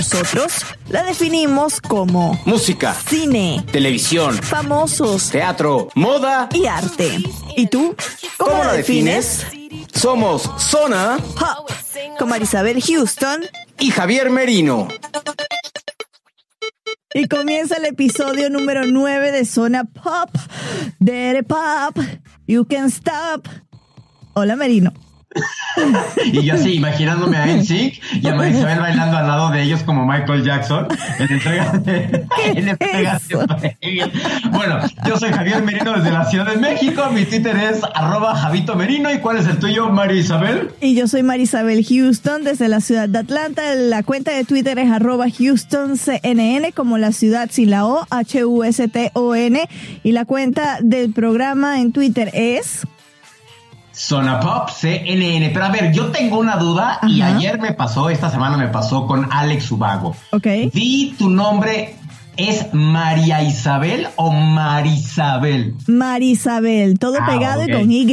Nosotros la definimos como Música, cine, televisión, famosos teatro, moda. y arte. ¿Y tú? ¿Cómo, ¿Cómo la defines? Somos Zona Pop, con Marisabel Houston. y Javier Merino. Y comienza el episodio número 9 de Zona Pop. Dere Pop, You Can Stop. Hola, Merino. Y yo así, imaginándome a NSYNC y a Marisabel bailando al lado de ellos como Michael Jackson en entrega de, en entrega de. Bueno, yo soy Javier Merino desde la Ciudad de México. Mi Twitter es arroba Javito Merino. ¿Y cuál es el tuyo, Marisabel? Y yo soy Marisabel Houston desde la ciudad de Atlanta. La cuenta de Twitter es arroba HoustonCNN como la ciudad sin la O, H-U-S-T-O-N. Y la cuenta del programa en Twitter es... Zona Pop CNN. Pero a ver, yo tengo una duda y ayer me pasó, esta semana me pasó con Alex Ubago. Ok. Di tu nombre. ¿Es María Isabel o Marisabel? Marisabel, todo Ah, pegado y con Y.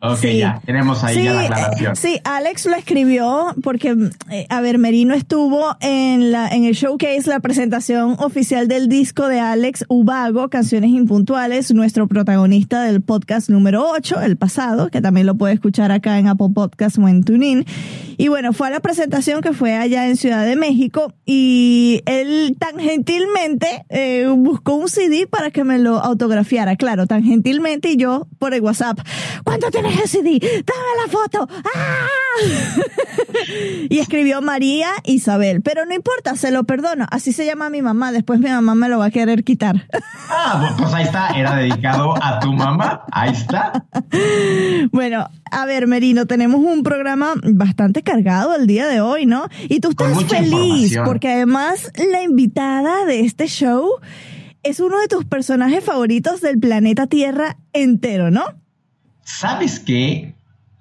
Ok, ya, tenemos ahí ya la aclaración. eh, sí, Alex lo escribió porque, eh, a ver, Merino estuvo en, la, en el showcase, la presentación oficial del disco de Alex Ubago, Canciones Impuntuales, nuestro protagonista del podcast número 8, el pasado, que también lo puede escuchar acá en Apple Podcast o en TuneIn. Y bueno, fue a la presentación que fue allá en Ciudad de México y él tan gentilmente eh, buscó un CD para que me lo autografiara. Claro, tan gentilmente y yo por el WhatsApp. ¿Cuánto tienes el CD? Dame la foto. ¡Ah! y escribió María Isabel. Pero no importa, se lo perdono. Así se llama mi mamá. Después mi mamá me lo va a querer quitar. Ah, bu- pues ahí está, era dedicado a tu mamá. Ahí está. bueno, a ver, Merino, tenemos un programa bastante cargado el día de hoy, ¿no? Y tú estás feliz porque además la invitada de este show es uno de tus personajes favoritos del planeta Tierra entero, ¿no? ¿Sabes qué?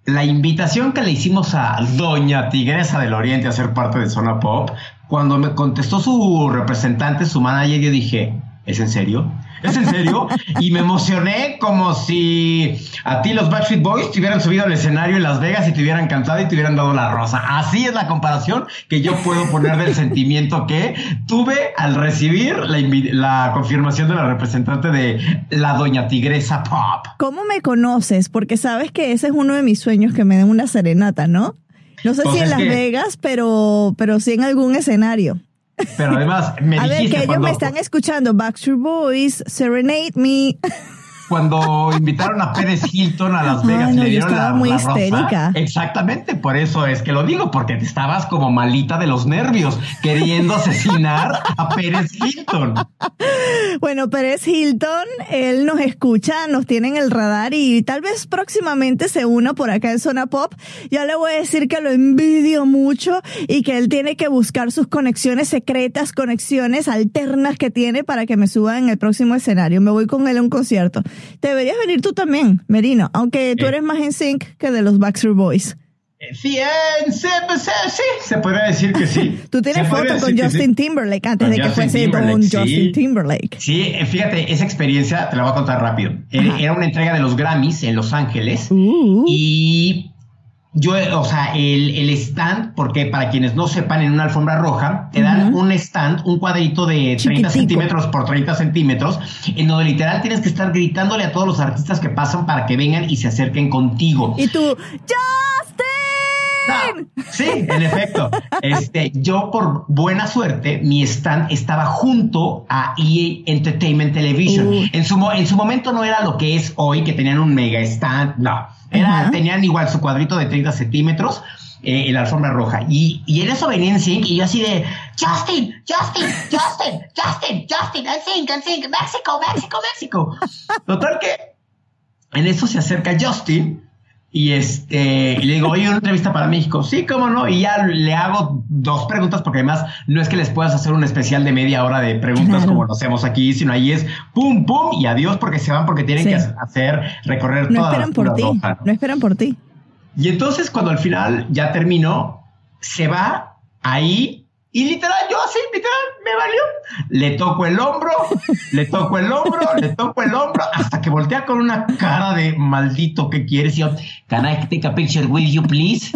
La invitación que le hicimos a Doña Tigresa del Oriente a ser parte de Zona Pop, cuando me contestó su representante, su manager, yo dije, ¿es en serio? ¿Es en serio? Y me emocioné como si a ti los Backstreet Boys te hubieran subido al escenario en Las Vegas y te hubieran cantado y te hubieran dado la rosa. Así es la comparación que yo puedo poner del sentimiento que tuve al recibir la, confirmación de la representante de la Doña Tigresa Pop. ¿Cómo me conoces? Porque sabes que ese es uno de mis sueños, que me den una serenata, ¿no? No sé Pues si en es Las que- Vegas, pero, pero sí en algún escenario. Pero además, me A ver, que ellos cuando, me están escuchando. Backstreet Boys, Serenade Me. cuando invitaron a Pérez Hilton a Las Ay, Vegas y no, le yo dieron estaba la, muy la rosa. histérica. Exactamente, por eso es que lo digo, porque te estabas como malita de los nervios, queriendo asesinar a Pérez Hilton. Bueno, Pérez Hilton, él nos escucha, nos tiene en el radar y tal vez próximamente se una por acá en Zona Pop. Ya le voy a decir que lo envidio mucho y que él tiene que buscar sus conexiones secretas, conexiones alternas que tiene para que me suba en el próximo escenario. Me voy con él a un concierto. Deberías venir tú también, Merino, aunque tú Eh. eres más en sync que de los Backstreet Boys. Eh, Sí, sí, pues, eh, sí, se podría decir que sí. Tú tienes Se podría foto con sí. Justin Timberlake antes Con de que Justin fuese Timberlake, sí. Justin Timberlake. Sí, fíjate, esa experiencia te la voy a contar rápido. Ajá. Era una entrega de los Grammys en Los Ángeles. Uh. Y yo, o sea, el, el stand, porque para quienes no sepan, en una alfombra roja, te dan un stand, un cuadrito de 30 Chiquitico. centímetros por 30 centímetros, en donde literal tienes que estar gritándole a todos los artistas que pasan para que vengan y se acerquen contigo. Y tú, Justin. No, Sí, en efecto. Este, yo por buena suerte, mi stand estaba junto a EA Entertainment Television. Uh. En, su, en su momento no era lo que es hoy, que tenían un mega stand, no. Era. Tenían igual su cuadrito de 30 centímetros eh, en la alfombra roja. Y, y en eso venía en sync y yo así de, Justin, Justin, Justin, Justin, Justin, en sync, en sync, México, México, México. Total que en eso se acerca Justin y este y le digo, oye, una entrevista para México. Sí, cómo no. Y ya le hago dos preguntas, porque además no es que les puedas hacer un especial de media hora de preguntas Claro. como lo hacemos aquí, sino ahí es pum, pum y adiós, porque se van porque tienen Sí. que hacer, recorrer No toda esperan por ti. roja, ¿no? No esperan por ti. Y entonces cuando al final ya terminó, se va ahí y literal, yo así, literal, me valió. Le toco el hombro, le toco el hombro, le toco el hombro, hasta que voltea con una cara de maldito que quieres. Y yo, can I take a picture with you, please?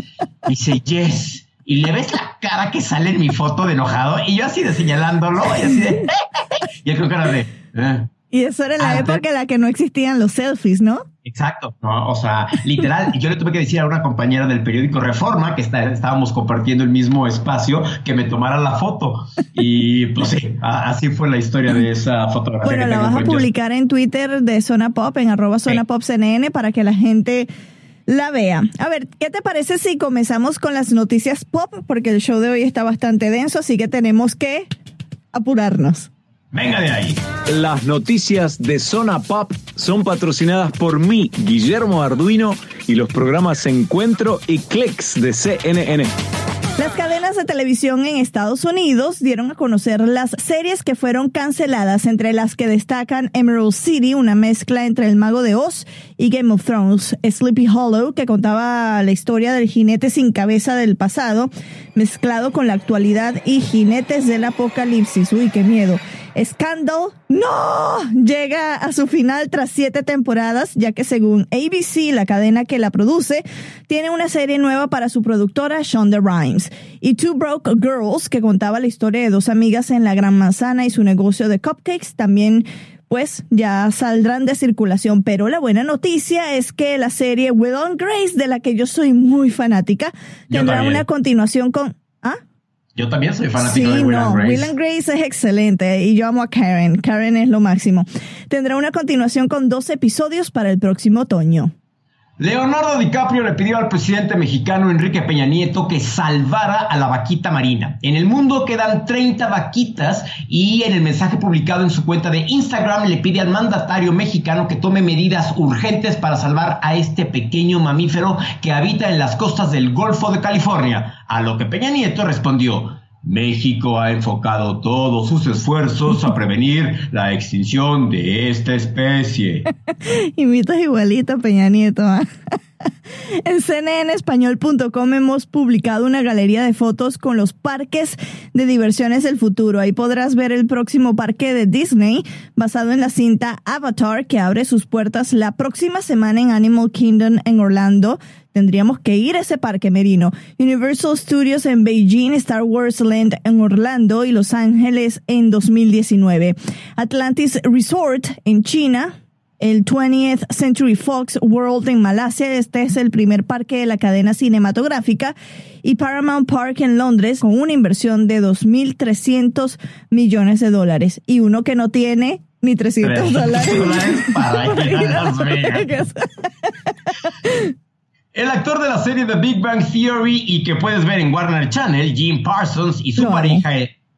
Y dice, yes. Y le ves la cara que sale en mi foto de enojado y yo así de señalándolo y así de... y él con cara de... "Eh". Y eso era la Ah, época en la que no existían los selfies, ¿no? Exacto, ¿no? o sea, literal, yo le tuve que decir a una compañera del periódico Reforma que está- estábamos compartiendo el mismo espacio que me tomara la foto y pues sí, a- así fue la historia de esa fotografía. Bueno, que la vas a publicar en Twitter de Zona Pop, en arroba Zona Sí. Pop CNN, para que la gente la vea. A ver, ¿qué te parece si comenzamos con las noticias pop? Porque el show de hoy está bastante denso, así que tenemos que apurarnos. Venga de ahí. Las noticias de Zona Pop son patrocinadas por mí, Guillermo Arduino, y los programas Encuentro y Clicks de CNN. Las cadenas de televisión en Estados Unidos dieron a conocer las series que fueron canceladas, entre las que destacan Emerald City, una mezcla entre El Mago de Oz y Game of Thrones, Sleepy Hollow, que contaba la historia del jinete sin cabeza del pasado, mezclado con la actualidad y Jinetes del Apocalipsis. Uy, qué miedo. Scandal, no, llega a su final tras siete temporadas, ya que según ABC, la cadena que la produce, tiene una serie nueva para su productora Shonda Rhimes. Y Two Broke Girls, que contaba la historia de dos amigas en la Gran Manzana y su negocio de cupcakes, también pues ya saldrán de circulación. Pero la buena noticia es que la serie Will and Grace, de la que yo soy muy fanática, Yo tendrá también. una continuación con... Yo también soy fanático Sí, de Will no, and Grace. Will and Grace es excelente y yo amo a Karen. Karen es lo máximo. Tendrá una continuación con dos episodios para el próximo otoño. Leonardo DiCaprio le pidió al presidente mexicano Enrique Peña Nieto que salvara a la vaquita marina. En el mundo quedan 30 vaquitas y en el mensaje publicado en su cuenta de Instagram le pide al mandatario mexicano que tome medidas urgentes para salvar a este pequeño mamífero que habita en las costas del Golfo de California. A lo que Peña Nieto respondió, México ha enfocado todos sus esfuerzos a prevenir la extinción de esta especie. Imitas igualito Peña Nieto. ¿ah? En cnnespañol.com hemos publicado una galería de fotos con los parques de diversiones del futuro. Ahí podrás ver el próximo parque de Disney basado en la cinta Avatar que abre sus puertas la próxima semana en Animal Kingdom en Orlando. Tendríamos que ir a ese parque merino. Universal Studios en Beijing, Star Wars Land en Orlando y Los Ángeles en 2019. Atlantis Resort en China, el 20th Century Fox World en Malasia. Este es el primer parque de la cadena cinematográfica. Y Paramount Park en Londres con una inversión de 2.300 millones de dólares. Y uno que no tiene ni 300 Tres dólares. El actor de la serie The Big Bang Theory y que puedes ver en Warner Channel, Jim Parsons y su pareja,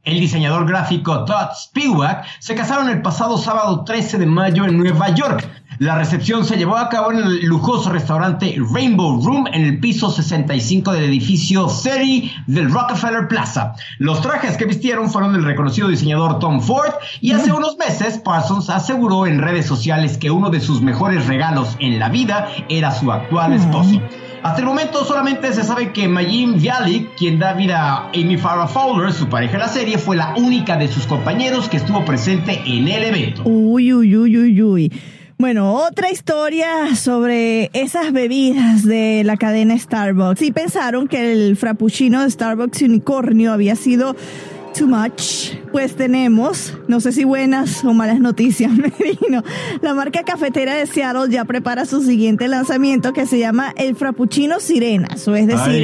el diseñador gráfico Todd Spivak, se casaron el pasado sábado 13 de mayo en Nueva York. La recepción se llevó a cabo en el lujoso restaurante Rainbow Room en el piso 65 del edificio 30 del Rockefeller Plaza. Los trajes que vistieron fueron del reconocido diseñador Tom Ford y hace unos meses Parsons aseguró en redes sociales que uno de sus mejores regalos en la vida era su actual esposo. Hasta el momento solamente se sabe que Mayim Bialik, quien da vida a Amy Farrah Fowler, su pareja en la serie, fue la única de sus compañeros que estuvo presente en el evento. Uy, uy, uy, uy, uy. Bueno, otra historia sobre esas bebidas de la cadena Starbucks. Sí pensaron que el frappuccino de Starbucks Unicornio había sido too much, pues tenemos, no sé si buenas o malas noticias, Merino. La marca cafetera de Seattle ya prepara su siguiente lanzamiento que se llama el Frappuccino Sirena, o es decir,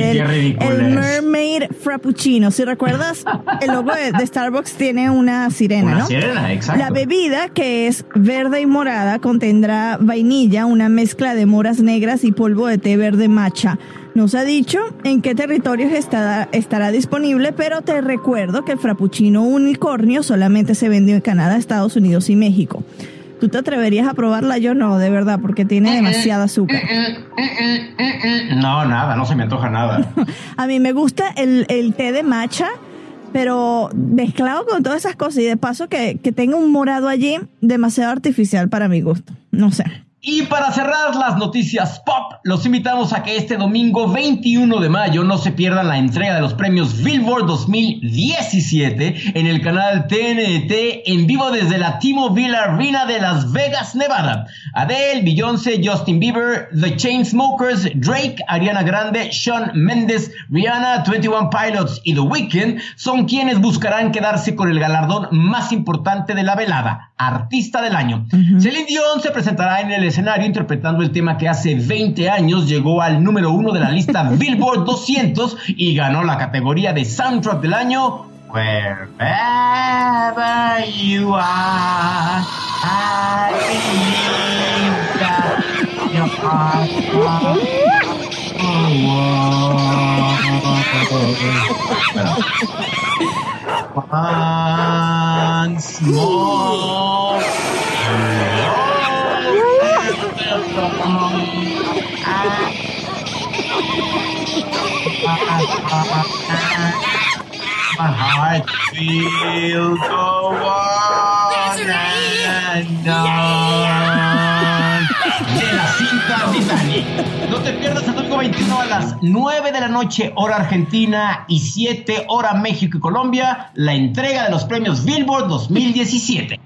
el, Mermaid Frappuccino. Si recuerdas, el logo de, Starbucks tiene una sirena, una Sirena, exacto. La bebida, que es verde y morada, contendrá vainilla, una mezcla de moras negras y polvo de té verde matcha. No se ha dicho en qué territorios estará, estará disponible, pero te recuerdo que el frappuccino unicornio solamente se vendió en Canadá, Estados Unidos y México. ¿Tú te atreverías a probarla? Yo no, de verdad, porque tiene demasiada azúcar. No, nada, no se me antoja nada. a mí me gusta el, el, té de matcha, pero mezclado con todas esas cosas y de paso que, que tenga un morado allí demasiado artificial para mi gusto. No sé. Y para cerrar las noticias pop, los invitamos a que este domingo 21 de mayo no se pierdan la entrega de los premios Billboard 2017 en el canal TNT en vivo desde la T-Mobile Arena de Las Vegas, Nevada. Adele, Beyoncé, Justin Bieber, The Chainsmokers, Drake, Ariana Grande, Shawn Mendes, Rihanna, 21 Pilots y The Weeknd son quienes buscarán quedarse con el galardón más importante de la velada, Artista del Año. Celine Dion se presentará en el escenario interpretando el tema que hace 20 años llegó al número uno de la lista Billboard 200 y ganó la categoría de Soundtrack del año. Wherever you are, I believe that your heart Once more. My heart go on and on. De la cinta Titanic. No te pierdas el domingo 21 a las 9 de la noche, hora Argentina, y 7 hora México y Colombia, la entrega de los premios Billboard 2017.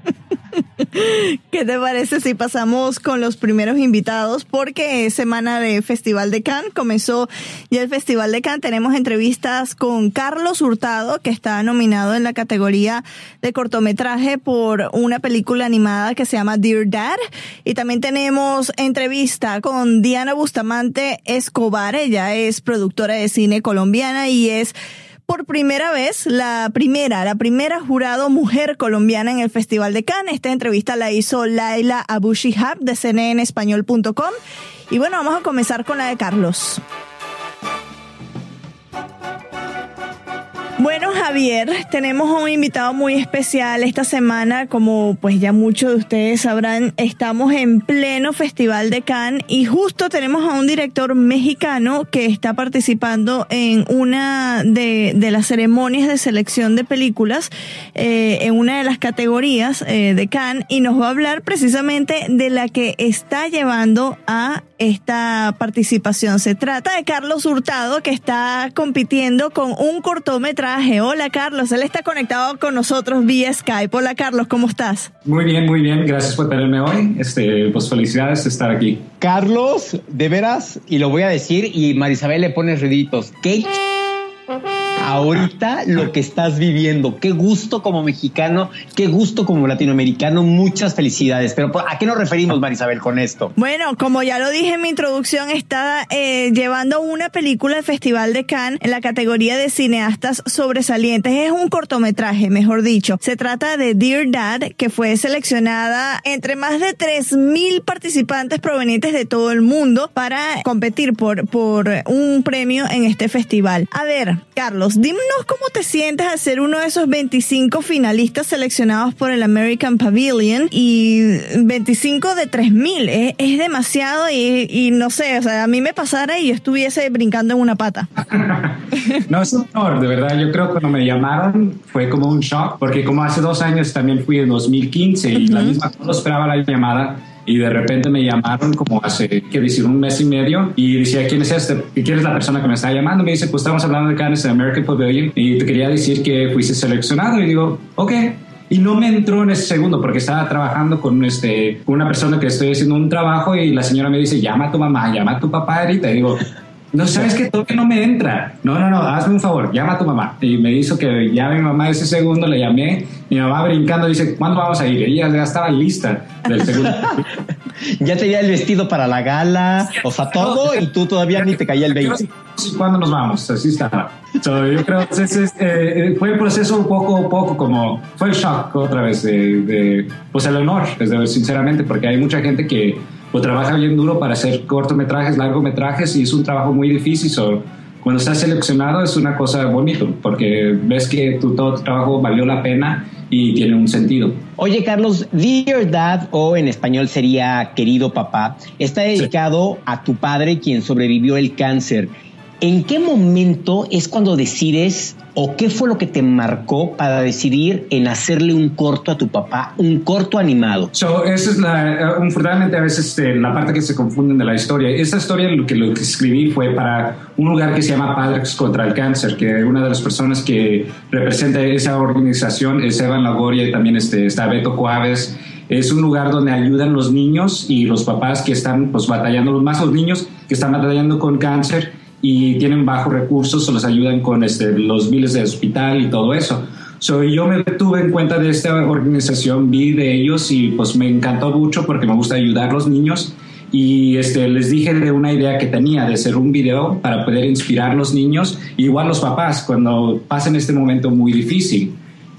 ¿Qué te parece si pasamos con los primeros invitados? Porque es semana de Festival de Cannes, comenzó ya el Festival de Cannes. Tenemos entrevistas con Carlos Hurtado, que está nominado en la categoría de cortometraje por una película animada que se llama Dear Dad. Y también tenemos entrevista con Diana Bustamante Escobar. Ella es productora de cine colombiana y es por primera vez la primera, la primera jurado mujer colombiana en el Festival de Cannes. Esta entrevista la hizo Laila Abushihab de cnnespañol.com. Y bueno, vamos a comenzar con la de Carlos. Bueno, Javier, tenemos un invitado muy especial esta semana. Como pues ya muchos de ustedes sabrán, estamos en pleno Festival de Cannes y justo tenemos a un director mexicano que está participando en una de, las ceremonias de selección de películas eh, en una de las categorías eh, de Cannes y nos va a hablar precisamente de la que está llevando a esta participación. Se trata de Carlos Hurtado que está compitiendo con un cortometraje Hola Carlos, él está conectado con nosotros vía Skype. Hola Carlos, ¿cómo estás? Muy bien, muy bien. Gracias por tenerme hoy. Este, pues felicidades de estar aquí. Carlos, de veras, y lo voy a decir, y Marisabel le pone ruiditos. ¿Qué ahorita lo que estás viviendo. Qué gusto como mexicano, qué gusto como latinoamericano. Muchas felicidades. Pero ¿a qué nos referimos, Marisabel, con esto? Bueno, como ya lo dije en mi introducción, está eh, llevando una película del Festival de Cannes en la categoría de cineastas sobresalientes. Es un cortometraje, mejor dicho. Se trata de Dear Dad, que fue seleccionada entre más de 3.000 participantes provenientes de todo el mundo para competir por, por un premio en este festival. A ver, Carlos, Dinos cómo te sientes al ser uno de esos 25 finalistas seleccionados por el American Pavilion y 25 de 3000. Es, es demasiado y, y, no sé, o sea, a mí me pasara y yo estuviese brincando en una pata. no, es un honor, de verdad. Yo creo que cuando me llamaron fue como un shock, porque como hace dos años también fui en 2015 y la misma, no esperaba la llamada y de repente me llamaron como hace, qué decir, un mes y medio y decía, ¿quién es este? ¿Y quién es la persona que me está llamando? Me dice, pues estamos hablando de Cannes American Pavilion y te quería decir que fuiste seleccionado y digo, ok. Y no me entró en ese segundo porque estaba trabajando con este, una persona que estoy haciendo un trabajo y la señora me dice, llama a tu mamá, llama a tu papá ahorita. Y digo, no sabes que todavía no me entra. No, no, no, hazme un favor, llama a tu mamá. Y me hizo que llame a mi mamá ese segundo, le llamé. Mi mamá brincando dice, ¿cuándo vamos a ir? Ella ya estaba lista del segundo. ya tenía el vestido para la gala, o sea, todo, y tú todavía ni te caía el 20. ¿Cuándo nos vamos? Así estaba. yo creo que ese, eh, fue el proceso un poco, poco como, fue el shock otra vez de, pues el honor, sinceramente, porque hay mucha gente que pues, trabaja bien duro para hacer cortometrajes, largometrajes y es un trabajo muy difícil. cuando estás seleccionado es una cosa bonito porque ves que tu, todo tu trabajo valió la pena y tiene un sentido. Oye, Carlos, Dear Dad, o en español sería Querido Papá, está dedicado a tu padre quien sobrevivió el cáncer. ¿En qué momento es cuando decides o qué fue lo que te marcó para decidir en hacerle un corto a tu papá, un corto animado? So, esa es la, unfortunadamente a veces este, la parte que se confunden de la historia. Esta historia lo que, lo que escribí fue para un lugar que se llama Padres contra el Cáncer, que una de las personas que representa esa organización es Evan Lagoria y también este, está Beto Cuaves. Es un lugar donde ayudan los niños y los papás que están pues, batallando, más los niños que están batallando con cáncer y tienen bajos recursos o les ayudan con este, los miles de hospital y todo eso. So, yo me tuve en cuenta de esta organización, vi de ellos y pues me encantó mucho porque me gusta ayudar a los niños y este, les dije de una idea que tenía de hacer un video para poder inspirar a los niños, igual los papás cuando pasen este momento muy difícil.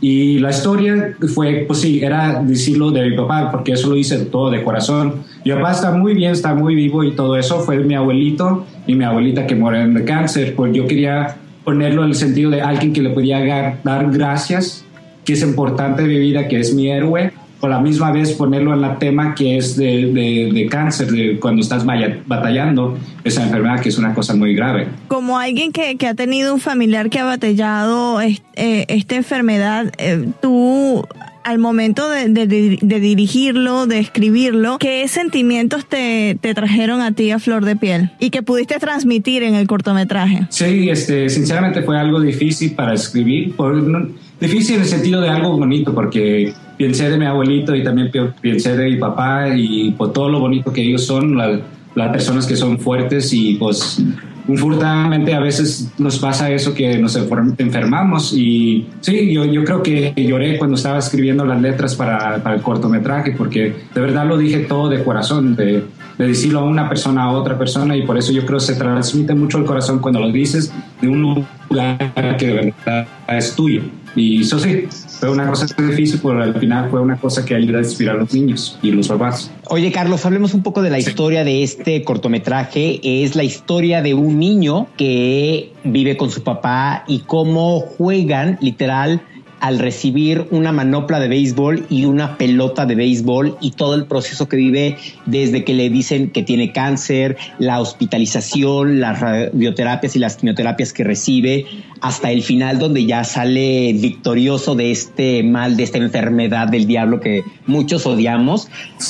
Y la historia fue, pues sí, era decirlo de mi papá, porque eso lo hice todo de corazón. Mi papá está muy bien, está muy vivo y todo eso. Fue mi abuelito y mi abuelita que murieron de cáncer. Pues yo quería ponerlo en el sentido de alguien que le podía dar gracias, que es importante de mi vida, que es mi héroe a la misma vez ponerlo en la tema que es de, de, cáncer, de cuando estás batallando esa enfermedad, que es una cosa muy grave. Como alguien que, que ha tenido un familiar que ha batallado eh, esta enfermedad, eh, tú al momento de, de, dirigirlo, de escribirlo, ¿qué sentimientos te, te, trajeron a ti a flor de piel y que pudiste transmitir en el cortometraje? Sí, este, sinceramente fue algo difícil para escribir, por, difícil en el sentido de algo bonito, porque pensé de mi abuelito y también pensé de mi papá y por todo lo bonito que ellos son, las personas que son fuertes y pues Infortunadamente a veces nos pasa eso que nos enfermamos y sí, yo, yo creo que lloré cuando estaba escribiendo las letras para, para el cortometraje porque de verdad lo dije todo de corazón, de, de, decirlo a una persona a otra persona y por eso yo creo que se transmite mucho el corazón cuando lo dices de un lugar que de verdad es tuyo. Y eso sí, fue una cosa difícil, pero al final fue una cosa que ayuda a inspirar a los niños y los papás. Oye, Carlos, hablemos un poco de la historia de este cortometraje. Es la historia de un niño que vive con su papá y cómo juegan literal al recibir una manopla de béisbol y una pelota de béisbol y todo el proceso que vive desde que le dicen que tiene cáncer, la hospitalización, las radioterapias y las quimioterapias que recibe, hasta el final donde ya sale victorioso de este mal, de esta enfermedad del diablo que muchos odiamos.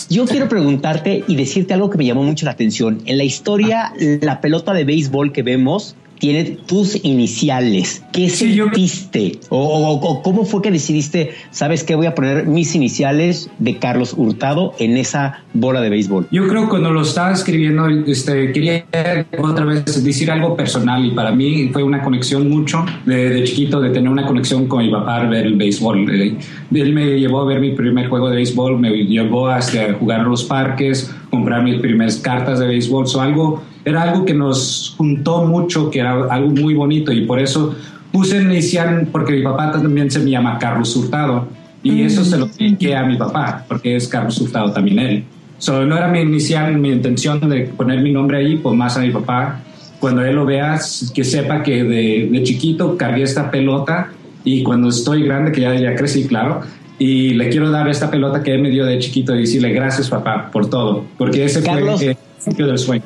Yo quiero preguntarte y decirte algo que me llamó mucho la atención. En la historia, la pelota de béisbol que vemos tiene tus iniciales. ¿Qué sentiste? O, cómo fue que decidiste, sabes qué, voy a poner mis iniciales de Carlos Hurtado en esa bola de béisbol? Yo creo que cuando lo estaba escribiendo, este, quería otra vez decir algo personal y para mí fue una conexión mucho de, chiquito, de tener una conexión con mi papá, ver el béisbol. Eh, él me llevó a ver mi primer juego de béisbol, me llevó hasta jugar en los parques, comprar mis primeras cartas de béisbol, o algo era algo que nos juntó mucho, que era algo muy bonito y por eso puse inicial, porque mi papá también se me llama Carlos Hurtado y eso se lo dediqué a mi papá, porque es Carlos Hurtado también él. So, no era mi inicial, mi intención de poner mi nombre ahí, pues más a mi papá. Cuando él lo vea, que sepa que de, de chiquito cargué esta pelota y cuando estoy grande, que ya, ya crecí, claro, y le quiero dar esta pelota que él me dio de chiquito y decirle gracias papá por todo, porque ese Carlos, fue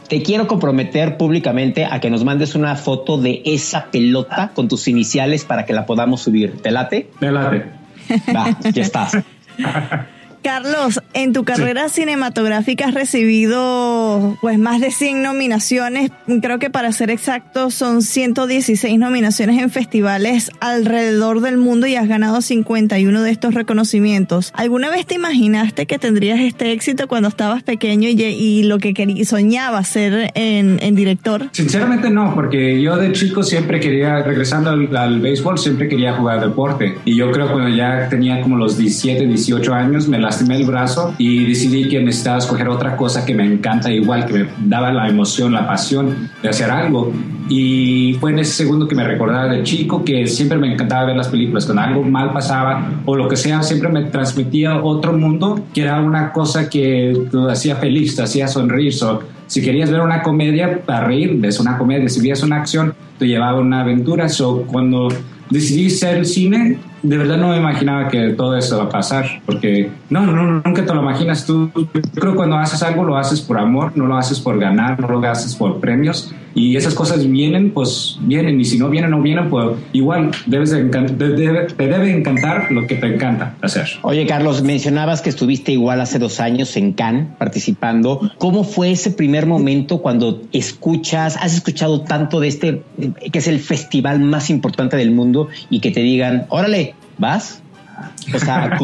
te quiero comprometer públicamente a que nos mandes una foto de esa pelota con tus iniciales para que la podamos subir. ¿Te late? Te late. Va, ya estás. Carlos, en tu carrera cinematográfica has recibido pues más de 100 nominaciones, creo que para ser exactos son 116 nominaciones en festivales alrededor del mundo y has ganado 51 de estos reconocimientos. ¿Alguna vez te imaginaste que tendrías este éxito cuando estabas pequeño y, lo que soñabas ser en, director? Sinceramente no, porque yo de chico siempre quería, regresando al, al béisbol, siempre quería jugar deporte. Y yo creo que cuando ya tenía como los 17, 18 años, me lastimé el brazo y decidí que necesitaba escoger otra cosa que me encanta igual, que me daba la emoción, la pasión de hacer algo. Y fue en ese segundo que me recordaba de chico que siempre me encantaba ver las películas. Cuando algo mal pasaba o lo que sea, siempre me transmitía otro mundo que era una cosa que te hacía feliz, te hacía sonreír. si querías ver una comedia, para reír, ves una comedia. Si veías una acción, te llevaba una aventura. So, cuando decidí ser el cine, de verdad no me imaginaba que todo eso va a pasar, porque no, no, nunca te lo imaginas tú. Yo creo que cuando haces algo lo haces por amor, no lo haces por ganar, no lo haces por premios. Y esas cosas vienen, pues vienen, y si no vienen, no vienen, pues igual debes de te debe encantar lo que te encanta hacer. Oye, Carlos, mencionabas que estuviste igual hace dos años en Cannes participando. ¿Cómo fue ese primer momento cuando escuchas, has escuchado tanto de este, que es el festival más importante del mundo, y que te digan, órale, ¿vas? O sea,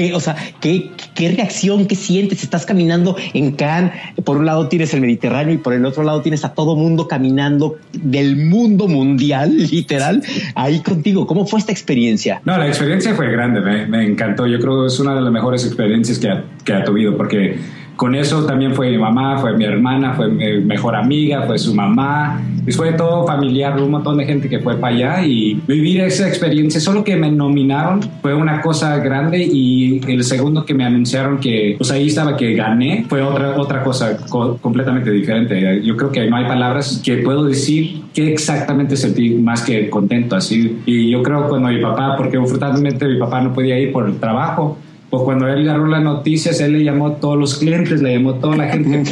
¿qué, o sea, ¿qué, ¿qué, reacción, qué sientes? Estás caminando en Cannes, por un lado tienes el Mediterráneo y por el otro lado tienes a todo mundo caminando del mundo mundial, literal, ahí contigo. ¿Cómo fue esta experiencia? No, la experiencia fue grande, me, encantó. Yo creo que es una de las mejores experiencias que ha, que ha tenido porque con eso también fue mi mamá, fue mi hermana, fue mi mejor amiga, fue su mamá, y fue todo familiar, un montón de gente que fue para allá y vivir esa experiencia, solo que me nominaron fue una cosa grande y el segundo que me anunciaron que pues ahí estaba que gané fue otra, otra cosa completamente diferente. Yo creo que no hay palabras que puedo decir que exactamente sentí más que contento así. Y yo creo cuando mi papá, porque afortunadamente mi papá no podía ir por el trabajo, pues cuando él agarró las noticias, él le llamó a todos los clientes, le llamó a toda la gente.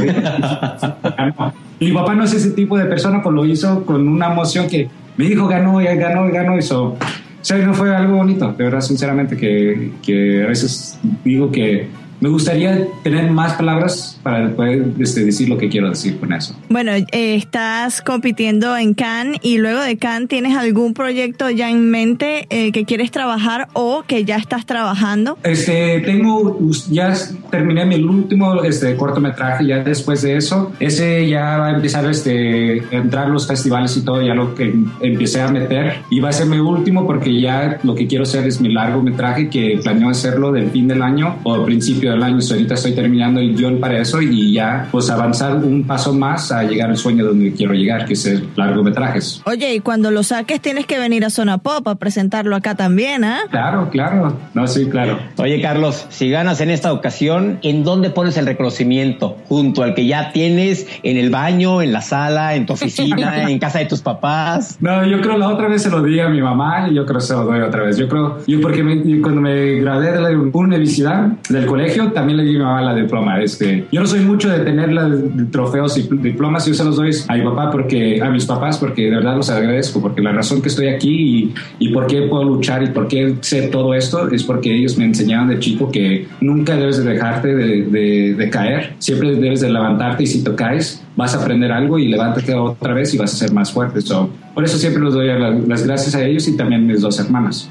Mi papá no es ese tipo de persona, pues lo hizo con una emoción que me dijo ganó, ya ganó, ganó, eso. O sea, no fue algo bonito, de verdad, sinceramente, que, que a veces digo que me gustaría tener más palabras para poder este, decir lo que quiero decir con eso. Bueno, eh, estás compitiendo en Cannes y luego de Cannes, ¿tienes algún proyecto ya en mente eh, que quieres trabajar o que ya estás trabajando? Este, tengo, ya terminé mi último este, cortometraje, ya después de eso, ese ya va a empezar este, a entrar los festivales y todo, ya lo que empecé a meter y va a ser mi último porque ya lo que quiero hacer es mi largometraje que planeo hacerlo del fin del año o principio del año. ahorita estoy terminando el guion para eso y ya pues avanzar un paso más a llegar al sueño donde quiero llegar, que es el largometrajes. Oye, y cuando lo saques tienes que venir a Zona Pop a presentarlo acá también, ¿ah? Claro, claro. No, sí, claro. Oye, Carlos, si ganas en esta ocasión, ¿en dónde pones el reconocimiento? ¿Junto al que ya tienes en el baño, en la sala, en tu oficina, en casa de tus papás? No, yo creo la otra vez se lo di a mi mamá y yo creo que se lo doy otra vez. Yo creo, yo porque cuando me gradué de la universidad, del colegio, también le di a mi mamá la diploma. Este, yo no soy mucho de tener los trofeos y diplomas, yo se los doy a mi papá porque, a mis papás porque de verdad los agradezco, porque la razón que estoy aquí y, y por qué puedo luchar y por qué sé todo esto es porque ellos me enseñaron de chico que nunca debes de dejarte de, de, caer, siempre debes de levantarte y si te caes vas a aprender algo y levántate otra vez y vas a ser más fuerte. So, por eso siempre los doy las gracias a ellos y también a mis dos hermanas.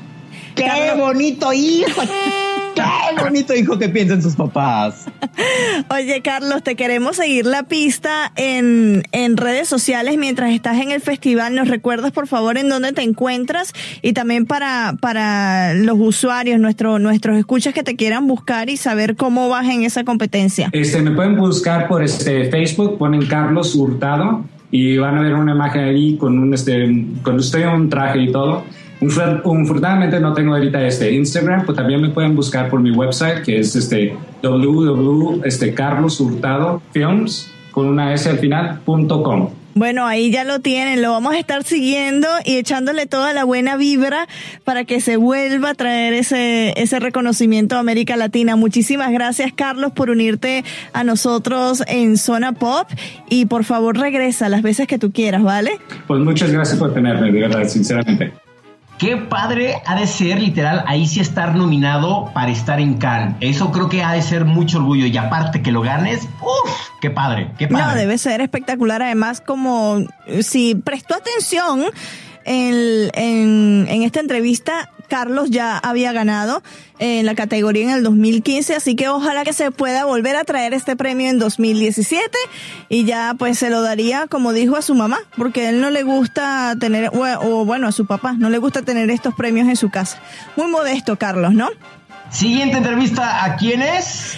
¡Qué bonito hijo! Qué bonito hijo que piensan sus papás. Oye, Carlos, te queremos seguir la pista en, en redes sociales mientras estás en el festival. ¿Nos recuerdas, por favor, en dónde te encuentras? Y también para, para los usuarios, nuestro, nuestros escuchas que te quieran buscar y saber cómo vas en esa competencia. Este, me pueden buscar por este Facebook, ponen Carlos Hurtado y van a ver una imagen ahí con un, este, con estoy en un traje y todo. Afortunadamente no tengo ahorita este Instagram, pues también me pueden buscar por mi website que es este www.carloshurtadofilms con una S al final.com. Bueno, ahí ya lo tienen, lo vamos a estar siguiendo y echándole toda la buena vibra para que se vuelva a traer ese, ese reconocimiento a América Latina. Muchísimas gracias, Carlos, por unirte a nosotros en Zona Pop y por favor regresa las veces que tú quieras, ¿vale? Pues muchas gracias por tenerme, de verdad, sinceramente. Qué padre ha de ser, literal, ahí sí estar nominado para estar en Cannes. Eso creo que ha de ser mucho orgullo. Y aparte que lo ganes, uff, qué padre, qué padre. No, debe ser espectacular. Además, como si prestó atención en, en, en esta entrevista, Carlos ya había ganado en la categoría en el 2015, así que ojalá que se pueda volver a traer este premio en 2017 y ya pues se lo daría, como dijo, a su mamá, porque él no le gusta tener, o bueno, a su papá, no le gusta tener estos premios en su casa. Muy modesto, Carlos, ¿no? Siguiente entrevista, ¿a quién es?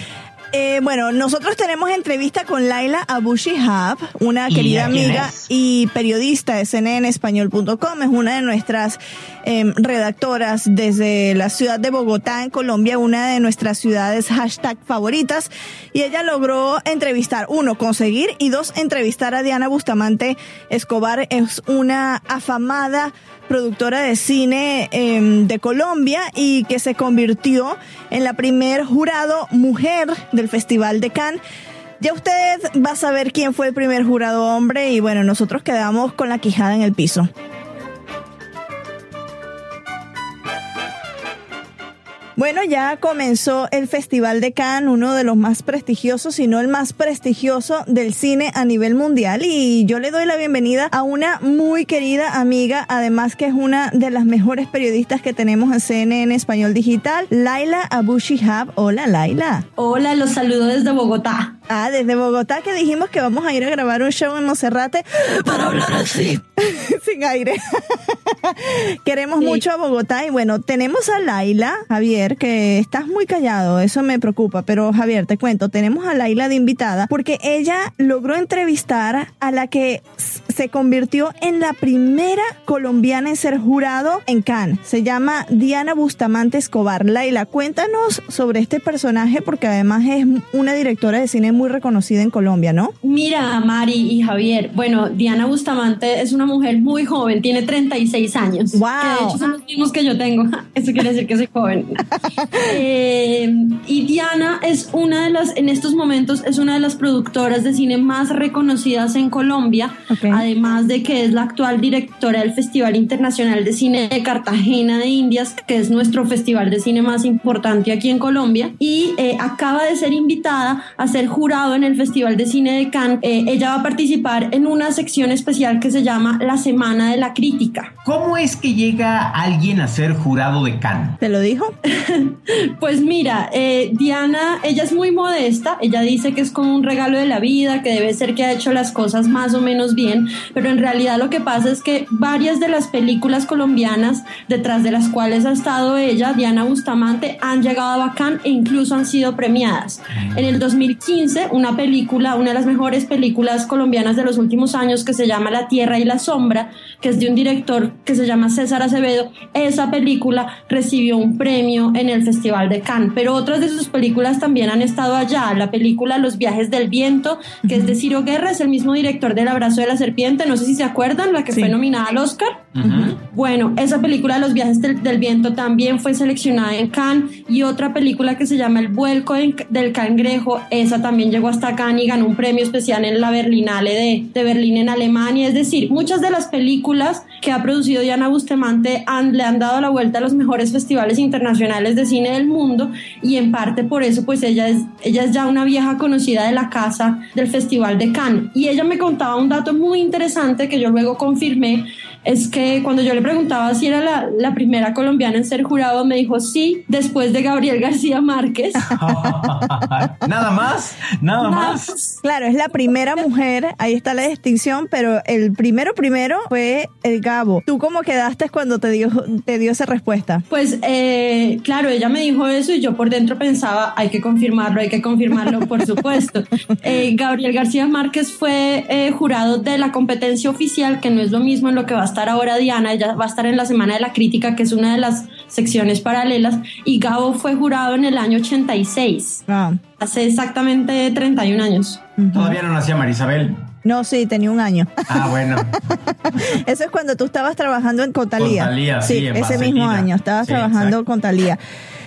Eh, bueno, nosotros tenemos entrevista con Laila Abushi Hab, una querida amiga y periodista de cnnespañol.com. Es una de nuestras em, redactoras desde la ciudad de Bogotá, en Colombia, una de nuestras ciudades hashtag favoritas. Y ella logró entrevistar, uno, conseguir y dos, entrevistar a Diana Bustamante Escobar. Es una afamada productora de cine em, de Colombia y que se convirtió en la primer jurado mujer del Festival de Cannes. Ya usted va a saber quién fue el primer jurado hombre y bueno, nosotros quedamos con la quijada en el piso. Bueno, ya comenzó el Festival de Cannes, uno de los más prestigiosos, si no el más prestigioso del cine a nivel mundial. Y yo le doy la bienvenida a una muy querida amiga, además que es una de las mejores periodistas que tenemos en CNN Español Digital, Laila Abushihab. Hola, Laila. Hola, los saludo desde Bogotá. Ah, desde Bogotá que dijimos que vamos a ir a grabar un show en Monserrate para hablar así, sin aire. Queremos mucho a Bogotá y bueno, tenemos a Laila, Javier, que estás muy callado, eso me preocupa, pero Javier, te cuento, tenemos a Laila de invitada porque ella logró entrevistar a la que se convirtió en la primera colombiana en ser jurado en Cannes. Se llama Diana Bustamante Escobar. Laila, cuéntanos sobre este personaje porque además es una directora de cine muy reconocida en Colombia, ¿no? Mira, Mari y Javier, bueno, Diana Bustamante es una mujer muy joven, tiene 36 años. ¡Wow! Que de hecho son los mismos que yo tengo. Eso quiere decir que soy joven. eh, y Diana es una de las, en estos momentos, es una de las productoras de cine más reconocidas en Colombia. Okay. Además de que es la actual directora del Festival Internacional de Cine de Cartagena de Indias, que es nuestro festival de cine más importante aquí en Colombia. Y eh, acaba de ser invitada a ser jurada en el Festival de Cine de Cannes. Eh, ella va a participar en una sección especial que se llama La Semana de la Crítica. ¿Cómo es que llega alguien a ser jurado de Cannes? ¿Te lo dijo? pues mira, eh, Diana, ella es muy modesta, ella dice que es como un regalo de la vida, que debe ser que ha hecho las cosas más o menos bien, pero en realidad lo que pasa es que varias de las películas colombianas detrás de las cuales ha estado ella, Diana Bustamante, han llegado a Cannes e incluso han sido premiadas. En el 2015 una película, una de las mejores películas colombianas de los últimos años que se llama La Tierra y la Sombra, que es de un director que se llama César Acevedo. Esa película recibió un premio en el Festival de Cannes, pero otras de sus películas también han estado allá. La película Los viajes del viento, que es de Ciro Guerra, es el mismo director del Abrazo de la Serpiente, no sé si se acuerdan, la que sí. fue nominada al Oscar. Bueno, esa película Los viajes del, viento también fue seleccionada en Cannes y otra película que se llama El vuelco del cangrejo, esa también llegó hasta Cannes y ganó un premio especial en la Berlinale de, Berlín en Alemania. Es decir, muchas de las películas que ha producido Diana Bustamante le han dado la vuelta a los mejores festivales internacionales de cine del mundo y en parte por eso pues ella es, ella es ya una vieja conocida de la casa del Festival de Cannes. Y ella me contaba un dato muy interesante que yo luego confirmé es que cuando yo le preguntaba si era la, la, primera colombiana en ser jurado, me dijo sí, después de Gabriel García Márquez. nada más, nada, nada más. Claro, es la primera mujer, ahí está la distinción, pero el primero primero fue el Gabo. ¿Tú cómo quedaste cuando te dio, te dio esa respuesta? Pues eh, claro, ella me dijo eso y yo por dentro pensaba, hay que confirmarlo, hay que confirmarlo, por supuesto. Eh, Gabriel García Márquez fue eh, jurado de la competencia oficial, que no es lo mismo en lo que va a estar ahora Diana, ella va a estar en la Semana de la Crítica, que es una de las secciones paralelas, y Gabo fue jurado en el año 86, ah. hace exactamente 31 años. Todavía no nacía Marisabel. No, sí, tenía un año. Ah, bueno. Eso es cuando tú estabas trabajando en Cotalía. Cotalía, sí, sí en ese mismo año, estabas sí, trabajando exacto. con Talía.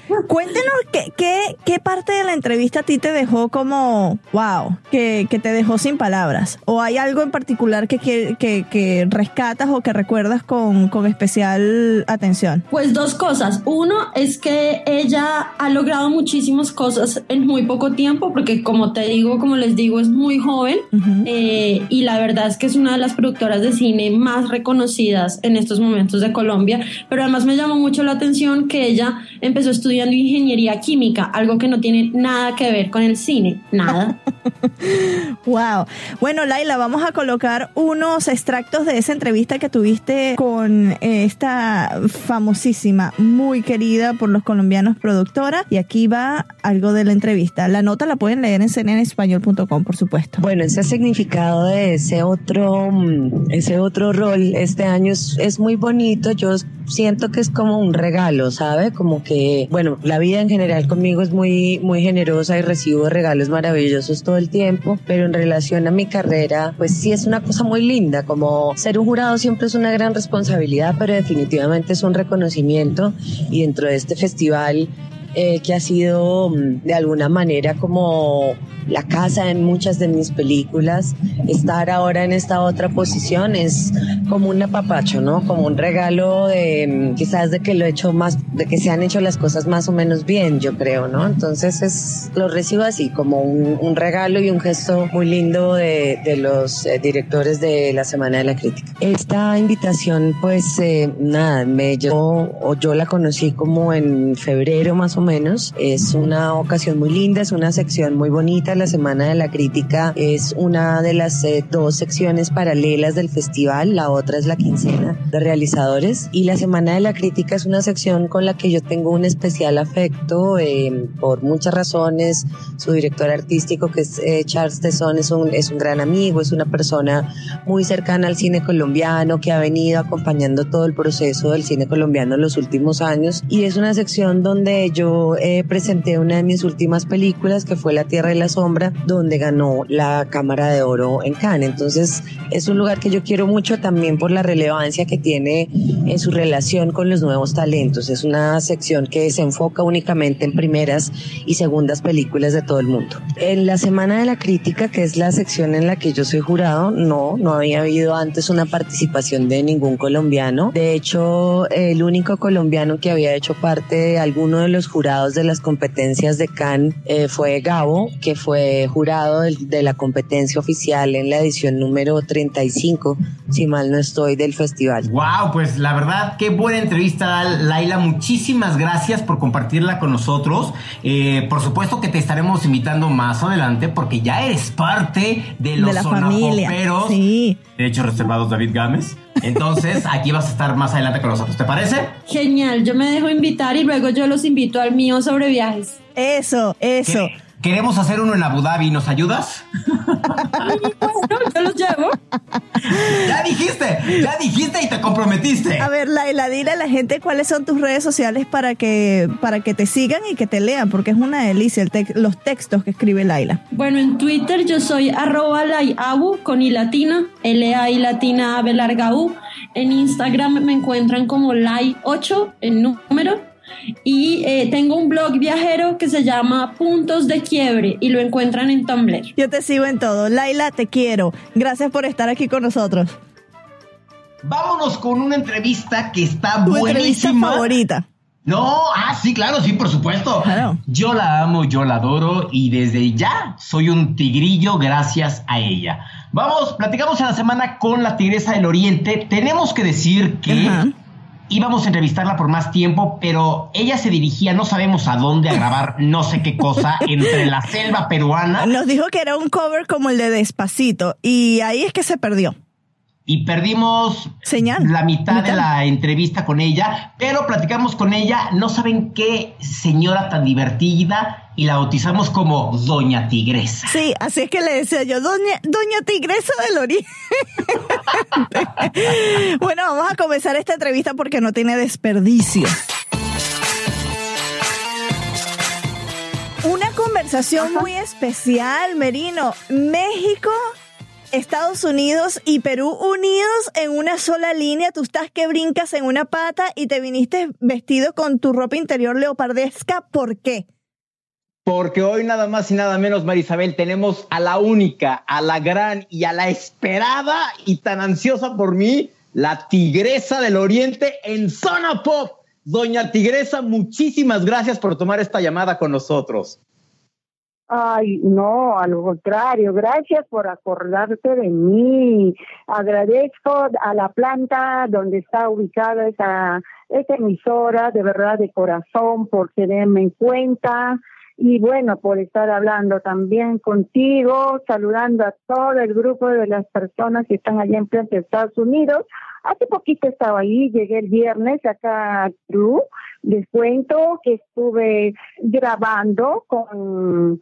Cuéntenos qué, qué, qué parte de la entrevista a ti te dejó como, wow, que, que te dejó sin palabras. ¿O hay algo en particular que, que, que, que rescatas o que recuerdas con, con especial atención? Pues dos cosas. Uno es que ella ha logrado muchísimas cosas en muy poco tiempo, porque como te digo, como les digo, es muy joven eh, y la verdad es que es una de las productoras de cine más reconocidas en estos momentos de Colombia. Pero además me llamó mucho la atención que ella empezó estudiando ingeniería química, algo que no tiene nada que ver con el cine, nada. wow. Bueno, Laila, vamos a colocar unos extractos de esa entrevista que tuviste con eh, esta famosísima, muy querida por los colombianos productora. Y aquí va algo de la entrevista. La nota la pueden leer en cnenespañol.com, por supuesto. Bueno, ese significado de ese otro, mm, ese otro rol este año es, es muy bonito. Yo siento que es como un regalo, ¿sabe? Como que, bueno, la vida en general conmigo es muy, muy generosa y recibo regalos maravillosos todo el tiempo, pero en relación a mi carrera, pues sí es una cosa muy linda, como ser un jurado siempre es una gran responsabilidad, pero definitivamente es un reconocimiento y dentro de este festival eh, que ha sido mm, de alguna manera como la casa en muchas de mis películas, estar ahora en esta otra posición es como un apapacho, ¿no? Como un regalo de mm, quizás de que lo he hecho más, de que se han hecho las cosas más o menos bien, yo creo, ¿no? Entonces es, lo recibo así, como un, un regalo y un gesto muy lindo de, de los eh, directores de la Semana de la Crítica. Esta invitación, pues, eh, nada, me llegó, o yo la conocí como en febrero más o menos. Es una ocasión muy linda, es una sección muy bonita. La Semana de la Crítica es una de las eh, dos secciones paralelas del festival. La otra es la quincena de realizadores. Y la Semana de la Crítica es una sección con la que yo tengo un especial afecto eh, por muchas razones. Su director artístico, que es eh, Charles Tesson, es un, es un gran amigo, es una persona muy cercana al cine colombiano que ha venido acompañando todo el proceso del cine colombiano en los últimos años. Y es una sección donde yo eh, presenté una de mis últimas películas que fue La Tierra y la Sombra, donde ganó la Cámara de Oro en Cannes. Entonces es un lugar que yo quiero mucho también por la relevancia que tiene en su relación con los nuevos talentos. Es una sección que se enfoca únicamente en primeras y segundas películas de todo el mundo. En la Semana de la Crítica, que es la sección en la que yo soy jurado, no, no había habido antes una participación de ningún colombiano. De hecho, el único colombiano que había hecho parte de alguno de los jurados de las competencias de Cannes eh, fue Gabo, que fue jurado de, de, la competencia oficial en la edición número 35, si mal no estoy, del festival. Wow, pues la verdad, qué buena entrevista, Laila. Muchísimas gracias por compartirla con nosotros. Eh, por supuesto que te estaremos invitando más adelante porque ya eres parte de los de la familia. Sí. De hecho, reservados David Gámez. Entonces, aquí vas a estar más adelante con nosotros, ¿te parece? Genial, yo me dejo invitar y luego yo los invito al mío sobre viajes. Eso, eso. ¿Qué? Queremos hacer uno en Abu Dhabi, ¿nos ayudas? bueno, yo los llevo. Ya dijiste, ya dijiste y te comprometiste. A ver, Laila, dile a la gente cuáles son tus redes sociales para que, para que te sigan y que te lean, porque es una delicia el te los textos que escribe Laila. Bueno, en Twitter yo soy arroba laiabu con i latina, L-A y latina A larga U. En Instagram me encuentran como lai8 en número y eh, tengo un blog viajero que se llama Puntos de Quiebre y lo encuentran en Tumblr. Yo te sigo en todo. Laila, te quiero. Gracias por estar aquí con nosotros. Vámonos con una entrevista que está ¿Tu buenísima. entrevista favorita? No, ah, sí, claro, sí, por supuesto. Claro. Yo la amo, yo la adoro y desde ya soy un tigrillo gracias a ella. Vamos, platicamos en la semana con la Tigresa del Oriente. Tenemos que decir que. Íbamos a entrevistarla por más tiempo, pero ella se dirigía, no sabemos a dónde, a grabar no sé qué cosa, entre la selva peruana Nos dijo que era un cover como el de Despacito y ahí es que se perdió. Y perdimos Señal. la mitad, Mitad. de la entrevista con ella, pero platicamos con ella, no saben qué señora tan divertida y la bautizamos como Doña Tigresa. Sí, así es que le decía yo, Doña, Doña Tigresa del Oriente. bueno, vamos a comenzar esta entrevista porque no tiene desperdicio. Una conversación muy especial, Merino. México Estados Unidos y Perú unidos en una sola línea. Tú estás que brincas en una pata y te viniste vestido con tu ropa interior leopardesca. ¿Por qué? Porque hoy nada más y nada menos, Marisabel, tenemos a la única, a la gran y a la esperada y tan ansiosa por mí, la Tigresa del Oriente en Zona Pop. Doña Tigresa, muchísimas gracias por tomar esta llamada con nosotros. Ay, no, al contrario, gracias por acordarte de mí. Agradezco a la planta donde está ubicada esa emisora, de verdad, de corazón, por tenerme en cuenta y bueno, por estar hablando también contigo, saludando a todo el grupo de las personas que están allá en Planta de Estados Unidos. Hace poquito estaba ahí, llegué el viernes acá a Perú. Les cuento que estuve grabando con,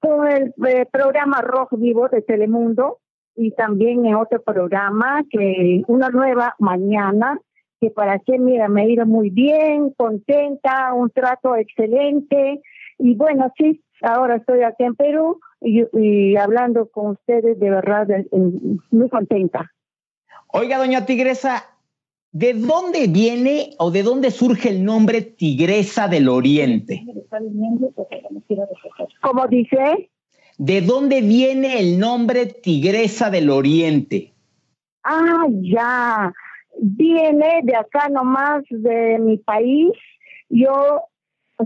con el, eh, programa Rojo Vivo de Telemundo y también en otro programa que una nueva mañana que para qué, mira, me ha ido muy bien, contenta, un trato excelente y bueno, sí, ahora estoy aquí en Perú y, hablando con ustedes de verdad muy contenta. Oiga, doña Tigresa, ¿de dónde viene o de dónde surge el nombre Tigresa del Oriente? ¿Cómo dice? ¿De dónde viene el nombre Tigresa del Oriente? Ah, ya. Viene de acá nomás, de mi país. Yo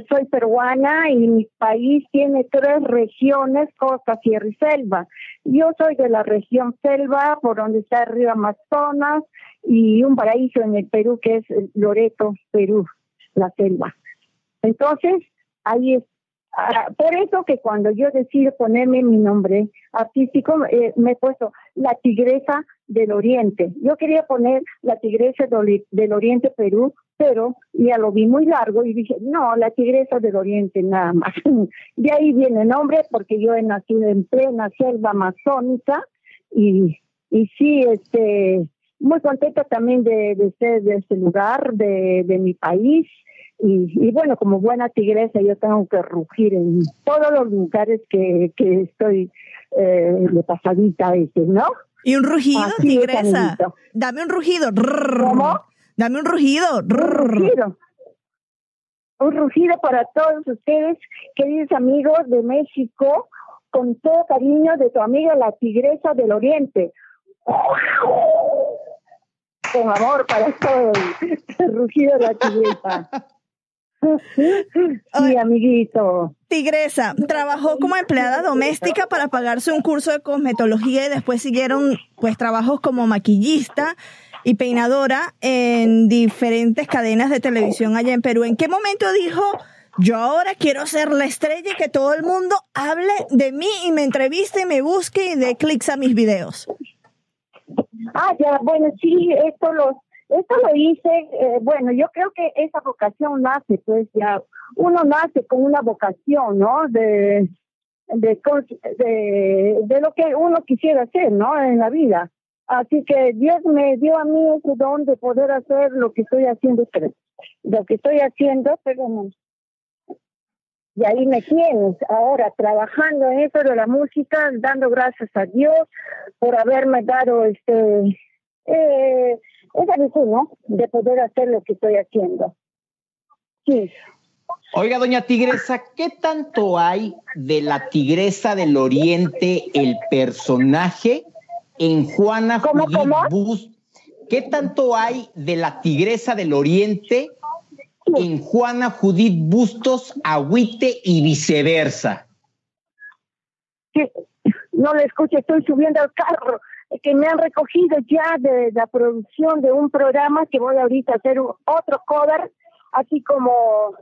soy peruana y mi país tiene tres regiones, costa, sierra y selva. Yo soy de la región selva, por donde está el río Amazonas, y un paraíso en el Perú que es Loreto, Perú, la selva. Entonces, ahí es. Ah, por eso que cuando yo decido ponerme mi nombre artístico, eh, me he puesto la tigresa del Oriente. Yo quería poner la tigresa del Oriente Perú pero ya lo vi muy largo y dije, no, la tigresa del oriente nada más. De ahí viene el nombre porque yo he nacido en plena selva amazónica y, y sí, este, muy contenta también de, de ser de este lugar, de, de mi país. Y, y, bueno, como buena tigresa yo tengo que rugir en todos los lugares que, que estoy eh, de pasadita a veces, ¿no? Y un rugido, tigresa. Dame un rugido. ¿Cómo? Dame un rugido. Un rugido. Un rugido para todos ustedes, queridos amigos de México, con todo cariño de tu amiga la tigresa del oriente. Con amor para todos. El rugido de la tigresa. Sí, amiguito. Tigresa, trabajó como empleada doméstica para pagarse un curso de cosmetología y después siguieron pues trabajos como maquillista y peinadora en diferentes cadenas de televisión allá en Perú. ¿En qué momento dijo, yo ahora quiero ser la estrella y que todo el mundo hable de mí y me entreviste y me busque y dé clics a mis videos? Ah, ya, bueno, sí, esto lo, esto lo hice, eh, bueno, yo creo que esa vocación nace, pues ya, uno nace con una vocación, ¿no? De, de, de, lo que uno quisiera hacer, ¿no? En la vida. Así que Dios me dio a mí ese don de poder hacer lo que estoy haciendo, lo que estoy haciendo, pero y ahí me tienes ahora trabajando en eso de la música, dando gracias a Dios por haberme dado este eh, esa visión, ¿no? De poder hacer lo que estoy haciendo. Sí. Oiga, doña Tigresa, ¿qué tanto hay de la Tigresa del Oriente, el personaje, en Juana Judith ¿Qué tanto hay de la tigresa del oriente en Juana Judith Bustos, Agüite y viceversa? No le escucho, estoy subiendo al carro que me han recogido ya de la producción de un programa que voy ahorita a hacer otro cover, así como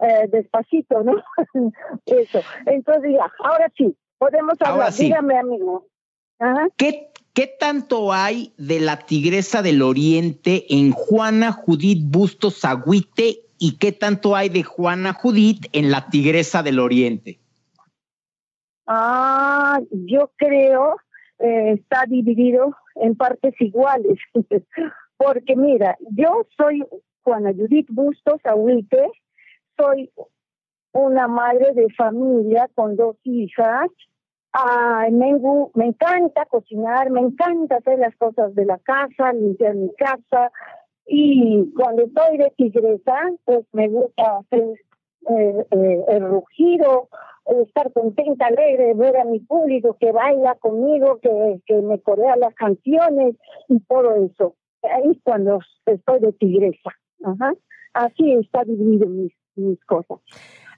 eh, despacito, ¿no? Eso. Entonces ya, ahora sí, podemos hablar. Dígame, amigo. ¿Qué, ¿Qué tanto hay de la Tigresa del Oriente en Juana Judith Bustos Agüite y qué tanto hay de Juana Judith en la Tigresa del Oriente? Ah, yo creo eh, está dividido en partes iguales, porque mira, yo soy Juana Judith Bustos Agüite, soy una madre de familia con dos hijas, me, me encanta cocinar, me encanta hacer las cosas de la casa, limpiar mi casa. Y cuando estoy de tigresa, pues me gusta hacer eh, eh, el rugido, estar contenta, alegre, ver a mi público que baila conmigo, que, que me corea las canciones y todo eso. Ahí es cuando estoy de tigresa. Ajá. Así está dividido mis, mis cosas.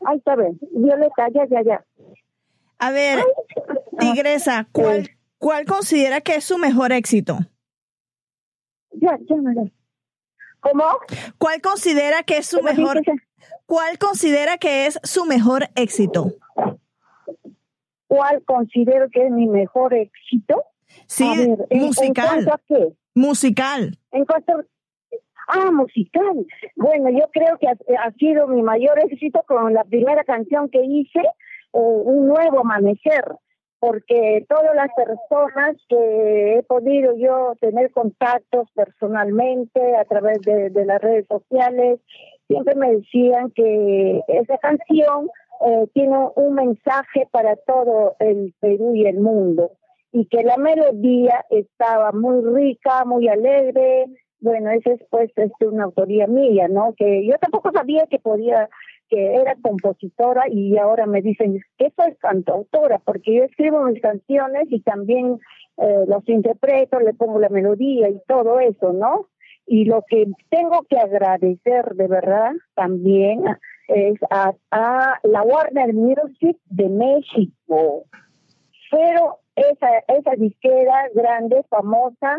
Ahí está bien. Violeta, ya, ya, ya. A ver, Tigresa, ¿cuál, ¿cuál considera que es su mejor éxito? Ya, ya, ya. ¿Cómo? ¿Cuál considera que es su mejor ¿Cuál considera que es su mejor éxito? ¿Cuál considero que es mi mejor éxito? Sí, A ver, ¿en- musical. ¿En cuanto a qué? Musical. En cuanto Ah, musical. Bueno, yo creo que ha, ha sido mi mayor éxito con la primera canción que hice, eh, Un Nuevo Amanecer, porque todas las personas que he podido yo tener contactos personalmente a través de, las redes sociales, siempre me decían que esa canción eh, tiene un mensaje para todo el Perú y el mundo y que la melodía estaba muy rica, muy alegre. Bueno, esa es pues es una autoría mía, ¿no? Que yo tampoco sabía que podía, que era compositora y ahora me dicen que soy cantautora, porque yo escribo mis canciones y también eh, los interpreto, le pongo la melodía y todo eso, ¿no? Y lo que tengo que agradecer de verdad también es a, a la Warner Music de México. Pero esa, esa disquera grande, famosa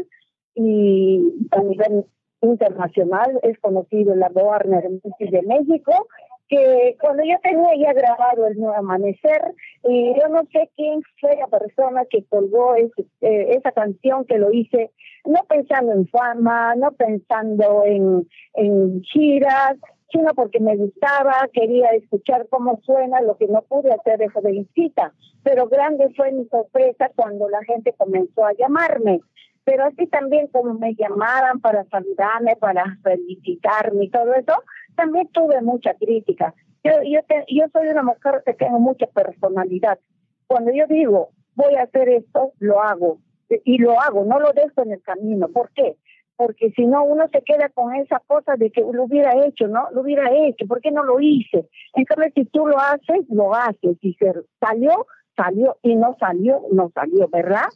y a nivel internacional es conocido la Warner Music de México, que cuando yo tenía ya grabado el Nuevo Amanecer, y yo no sé quién fue la persona que colgó ese- eh, esa canción que lo hice, no pensando en fama, no pensando en, en giras, sino porque me gustaba, quería escuchar cómo suena, lo que no pude hacer de jovencita. Pero grande fue mi sorpresa cuando la gente comenzó a llamarme. Pero así también como me llamaban para saludarme, para felicitarme y todo eso, también tuve mucha crítica. Yo, yo, te- yo soy una mujer que tengo mucha personalidad. Cuando yo digo, voy a hacer esto, lo hago. Y lo hago, no lo dejo en el camino. ¿Por qué? Porque si no, uno se queda con esa cosa de que lo hubiera hecho, ¿no? Lo hubiera hecho, ¿por qué no lo hice? Entonces, si tú lo haces, lo haces. Si se salió, salió. Y no salió, no salió, ¿verdad?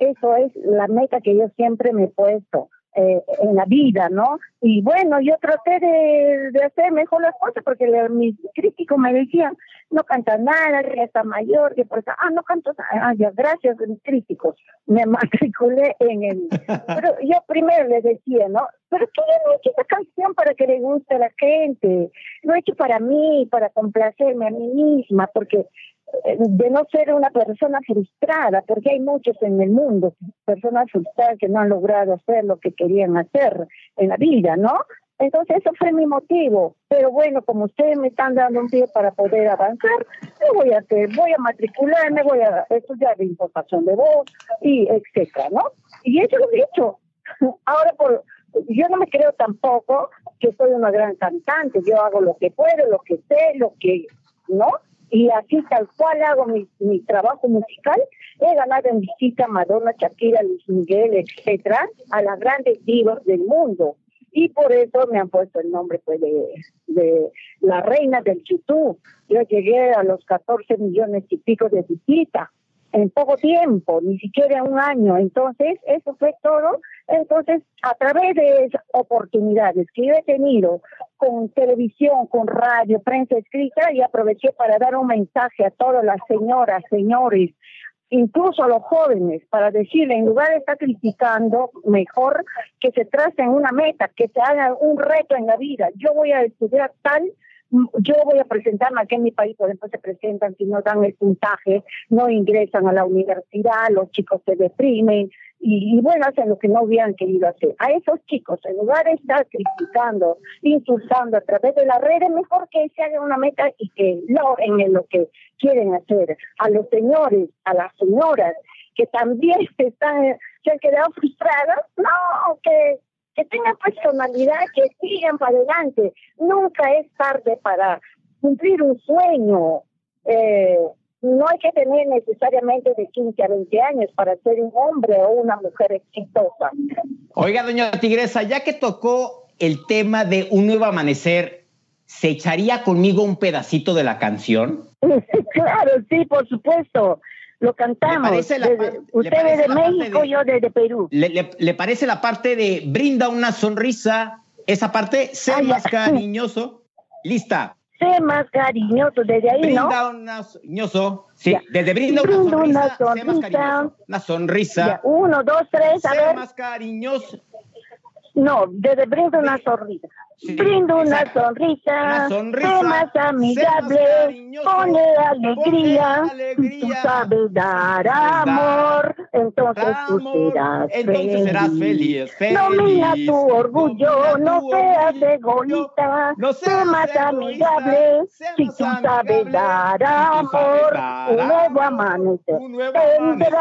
Eso es la meta que yo siempre me he puesto eh, en la vida, ¿no? Y bueno, yo traté de, de hacer mejor las cosas porque le- mis críticos me decían, no canta nada, que ya está mayor, que por eso, ah, no canto nada, ah, ya, gracias, mis críticos. Me matriculé en el... Pero yo primero les decía, ¿no? Pero que yo no he hecho esta canción para que le guste a la gente, lo he hecho para mí, para complacerme a mí misma, porque de no ser una persona frustrada, porque hay muchos en el mundo, personas frustradas que no han logrado hacer lo que querían hacer en la vida, ¿no? Entonces, eso fue mi motivo. Pero bueno, como ustedes me están dando un pie para poder avanzar, lo voy a hacer. Voy a matricularme, voy a estudiar de importación de voz y etcétera, ¿no? Y eso lo he hecho. Ahora, por, yo no me creo tampoco que soy una gran cantante. Yo hago lo que puedo, lo que sé, lo que, ¿no? Y así tal cual hago mi, mi trabajo musical. He ganado en visita a Madonna, Shakira, Luis Miguel, etcétera, a las grandes divas del mundo. Y por eso me han puesto el nombre pues, de, de la reina del YouTube. Yo llegué a los 14 millones y pico de visitas en poco tiempo, ni siquiera un año. Entonces, eso fue todo. Entonces, a través de esas oportunidades que yo he tenido con televisión, con radio, prensa escrita, y aproveché para dar un mensaje a todas las señoras, señores, incluso a los jóvenes, para decirle, en lugar de estar criticando, mejor que se tracen una meta, que se haga un reto en la vida. Yo voy a estudiar tal yo voy a presentarme aquí en mi país, por ejemplo, se presentan, si no dan el puntaje, no ingresan a la universidad, los chicos se deprimen y, y bueno, hacen lo que no hubieran querido hacer. A esos chicos, en lugar de estar criticando, insultando a través de las redes, mejor que se haga una meta y que logren en lo que quieren hacer. A los señores, a las señoras que también están, se han quedado frustradas, no, que que tengan personalidad, que sigan para adelante. Nunca es tarde para cumplir un sueño. Eh, no hay que tener necesariamente de 15 a 20 años para ser un hombre o una mujer exitosa. Oiga, doña Tigresa, ya que tocó el tema de un nuevo amanecer, ¿se echaría conmigo un pedacito de la canción? claro, sí, por supuesto. Lo cantamos. Desde, usted es de México, yo desde Perú. Le, parece la parte de brinda una sonrisa? Esa parte, ser más cariñoso. Lista. Sé más cariñoso, desde ahí, brinda ¿no? Brinda un Sí, desde brinda una sonrisa, una sonrisa. Sé más cariñoso. Una sonrisa. uno, dos, tres, a ver. más cariñoso. No, desde brinda una sonrisa. Brindo una sonrisa, una sonrisa, más amigable, pone alegría, tú sabes dar amor, entonces tú serás entonces serás feliz. feliz. Domina tu orgullo, no seas egoísta, sé más amigable, si tú sabes dar amor, un nuevo amanecer tendrás.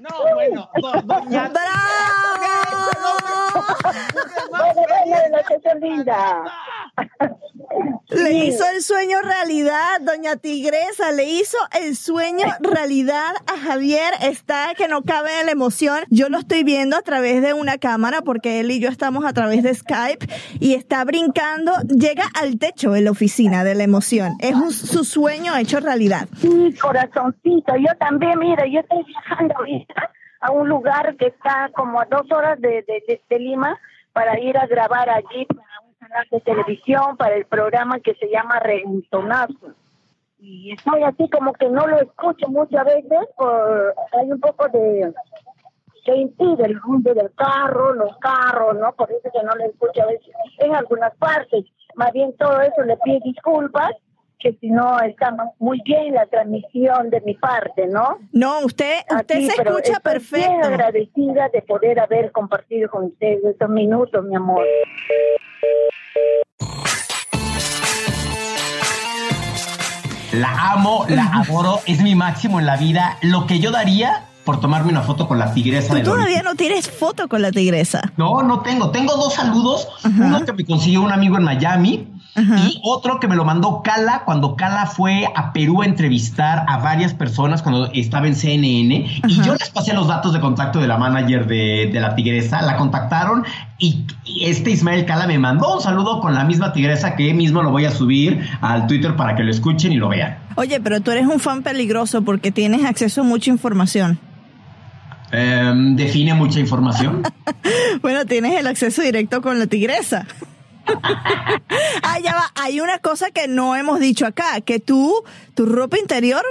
No, bueno, doña... Le hizo el sueño realidad, doña Tigresa, le hizo el sueño realidad a Javier. Está que no cabe la emoción. Yo lo estoy viendo a través de una cámara porque él y yo estamos a través de Skype y está brincando, llega al techo en la oficina de la emoción. Es su sueño hecho realidad. Sí, corazoncito, yo también, mira, yo estoy viajando ahorita a un lugar que está como a dos horas de, de, Lima para ir a grabar allí para un canal de televisión, para el programa que se llama Reventonazo. Y estoy así como que no lo escucho muchas veces, por, hay un poco de que impide el rumbo del carro, los carros, ¿no? Por eso que no lo escucho a veces en algunas partes. Más bien todo eso le pido disculpas que si no está muy bien la transmisión de mi parte, ¿no? No, usted, usted se escucha perfecto. Bien agradecida de poder haber compartido con ustedes estos minutos, mi amor. La amo, la adoro, es mi máximo en la vida. Lo que yo daría por tomarme una foto con la tigresa. ¿Tú todavía no tienes foto con la tigresa? No, no tengo. Tengo dos saludos. Uno que me consiguió un amigo en Miami y otro que me lo mandó Cala cuando Cala fue a Perú a entrevistar a varias personas cuando estaba en CNN. Y yo les pasé los datos de contacto de la manager de, la tigresa. La contactaron y, este Ismael Cala me mandó un saludo con la misma tigresa que mismo lo voy a subir al Twitter para que lo escuchen y lo vean. Oye, pero tú eres un fan peligroso porque tienes acceso a mucha información. Em, define mucha información. bueno, tienes el acceso directo con la tigresa. ah, ya va. Hay una cosa que no hemos dicho acá, que tú, tu ropa interior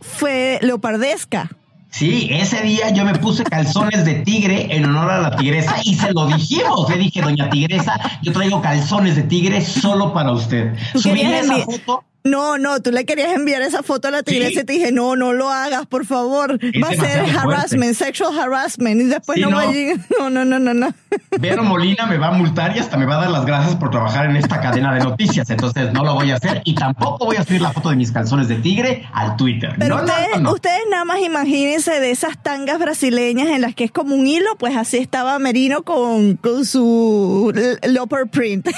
fue leopardesca. Sí, ese día yo me puse calzones de tigre en honor a la tigresa y se lo dijimos. Le dije, doña tigresa, yo traigo calzones de tigre solo para usted. Subí esa foto no, no, tú le querías enviar esa foto a la tigresa y te dije, no, no lo hagas, por favor. Va a ser harassment, sexual harassment. Y después no, va a llegar. No, no, no, no, no. Vero Molina me va a multar y hasta me va a dar las gracias por trabajar en esta cadena de noticias. Entonces no lo voy a hacer y tampoco voy a subir la foto de mis calzones de tigre al Twitter. Pero ustedes, ustedes nada más imagínense de esas tangas brasileñas en las que es como un hilo, pues así estaba Merino con, con su leopard print.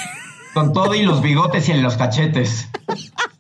Con todo y los bigotes y los cachetes.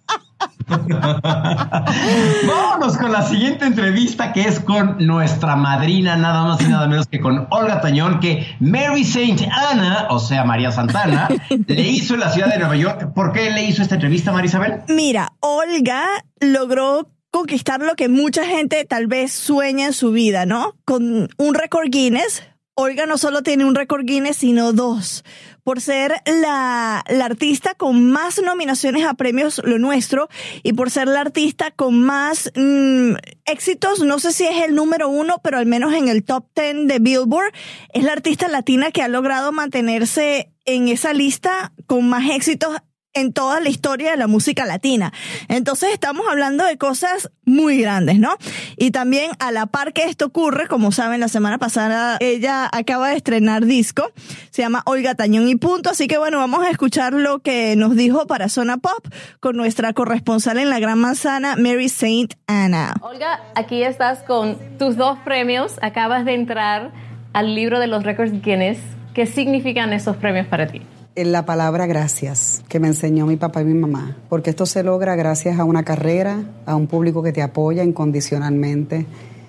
Vámonos con la siguiente entrevista que es con nuestra madrina, nada más y nada menos que con Olga Tañón, que Mary Saint Anna, o sea, María Santana, le hizo en la ciudad de Nueva York. ¿Por qué le hizo esta entrevista, Marisabel? Mira, Olga logró conquistar lo que mucha gente tal vez sueña en su vida, ¿no? Con un récord Guinness. Olga no solo tiene un récord Guinness, sino dos. Por ser la, la, artista con más nominaciones a premios Lo Nuestro y por ser la artista con más mm, éxitos, no sé si es el número uno, pero al menos en el top ten de Billboard, es la artista latina que ha logrado mantenerse en esa lista con más éxitos en toda la historia de la música latina. Entonces estamos hablando de cosas muy grandes, ¿no? Y también a la par que esto ocurre, como saben, la semana pasada ella acaba de estrenar disco, se llama Olga Tañón y punto, así que bueno, vamos a escuchar lo que nos dijo para Zona Pop con nuestra corresponsal en la Gran Manzana, Mary Saint Anna. Olga, aquí estás con tus dos premios, acabas de entrar al libro de los récords Guinness. ¿Qué significan esos premios para ti? En la palabra gracias que me enseñó mi papá y mi mamá, porque esto se logra gracias a una carrera, a un público que te apoya incondicionalmente,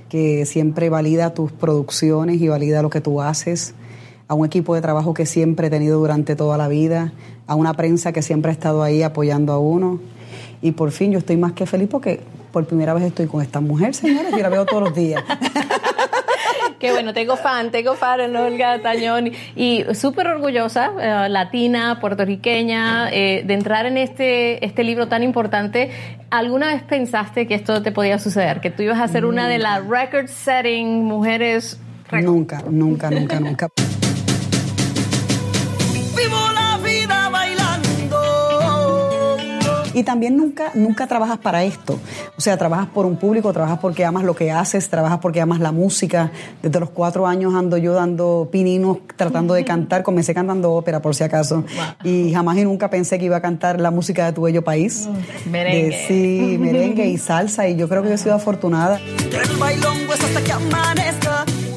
que siempre valida tus producciones y valida lo que tú haces, a un equipo de trabajo que siempre he tenido durante toda la vida, a una prensa que siempre ha estado ahí apoyando a uno. Y por fin yo estoy más que feliz porque por primera vez estoy con esta mujer, señores, y la veo todos los días. Bueno, tengo fan, tengo fan en Olga Tañón y súper orgullosa, eh, latina, puertorriqueña, eh, de entrar en este, este libro tan importante. ¿Alguna vez pensaste que esto te podía suceder? Que tú ibas a ser una de las record setting mujeres. Nunca, nunca, nunca, nunca. Y también nunca, nunca trabajas para esto. O sea, trabajas por un público, trabajas porque amas lo que haces, trabajas porque amas la música. Desde los cuatro años ando yo dando pininos, tratando de cantar. Comencé cantando ópera, por si acaso. Y jamás y nunca pensé que iba a cantar la música de tu bello país. Merengue. sí, merengue y salsa. Y yo creo que yo he sido afortunada.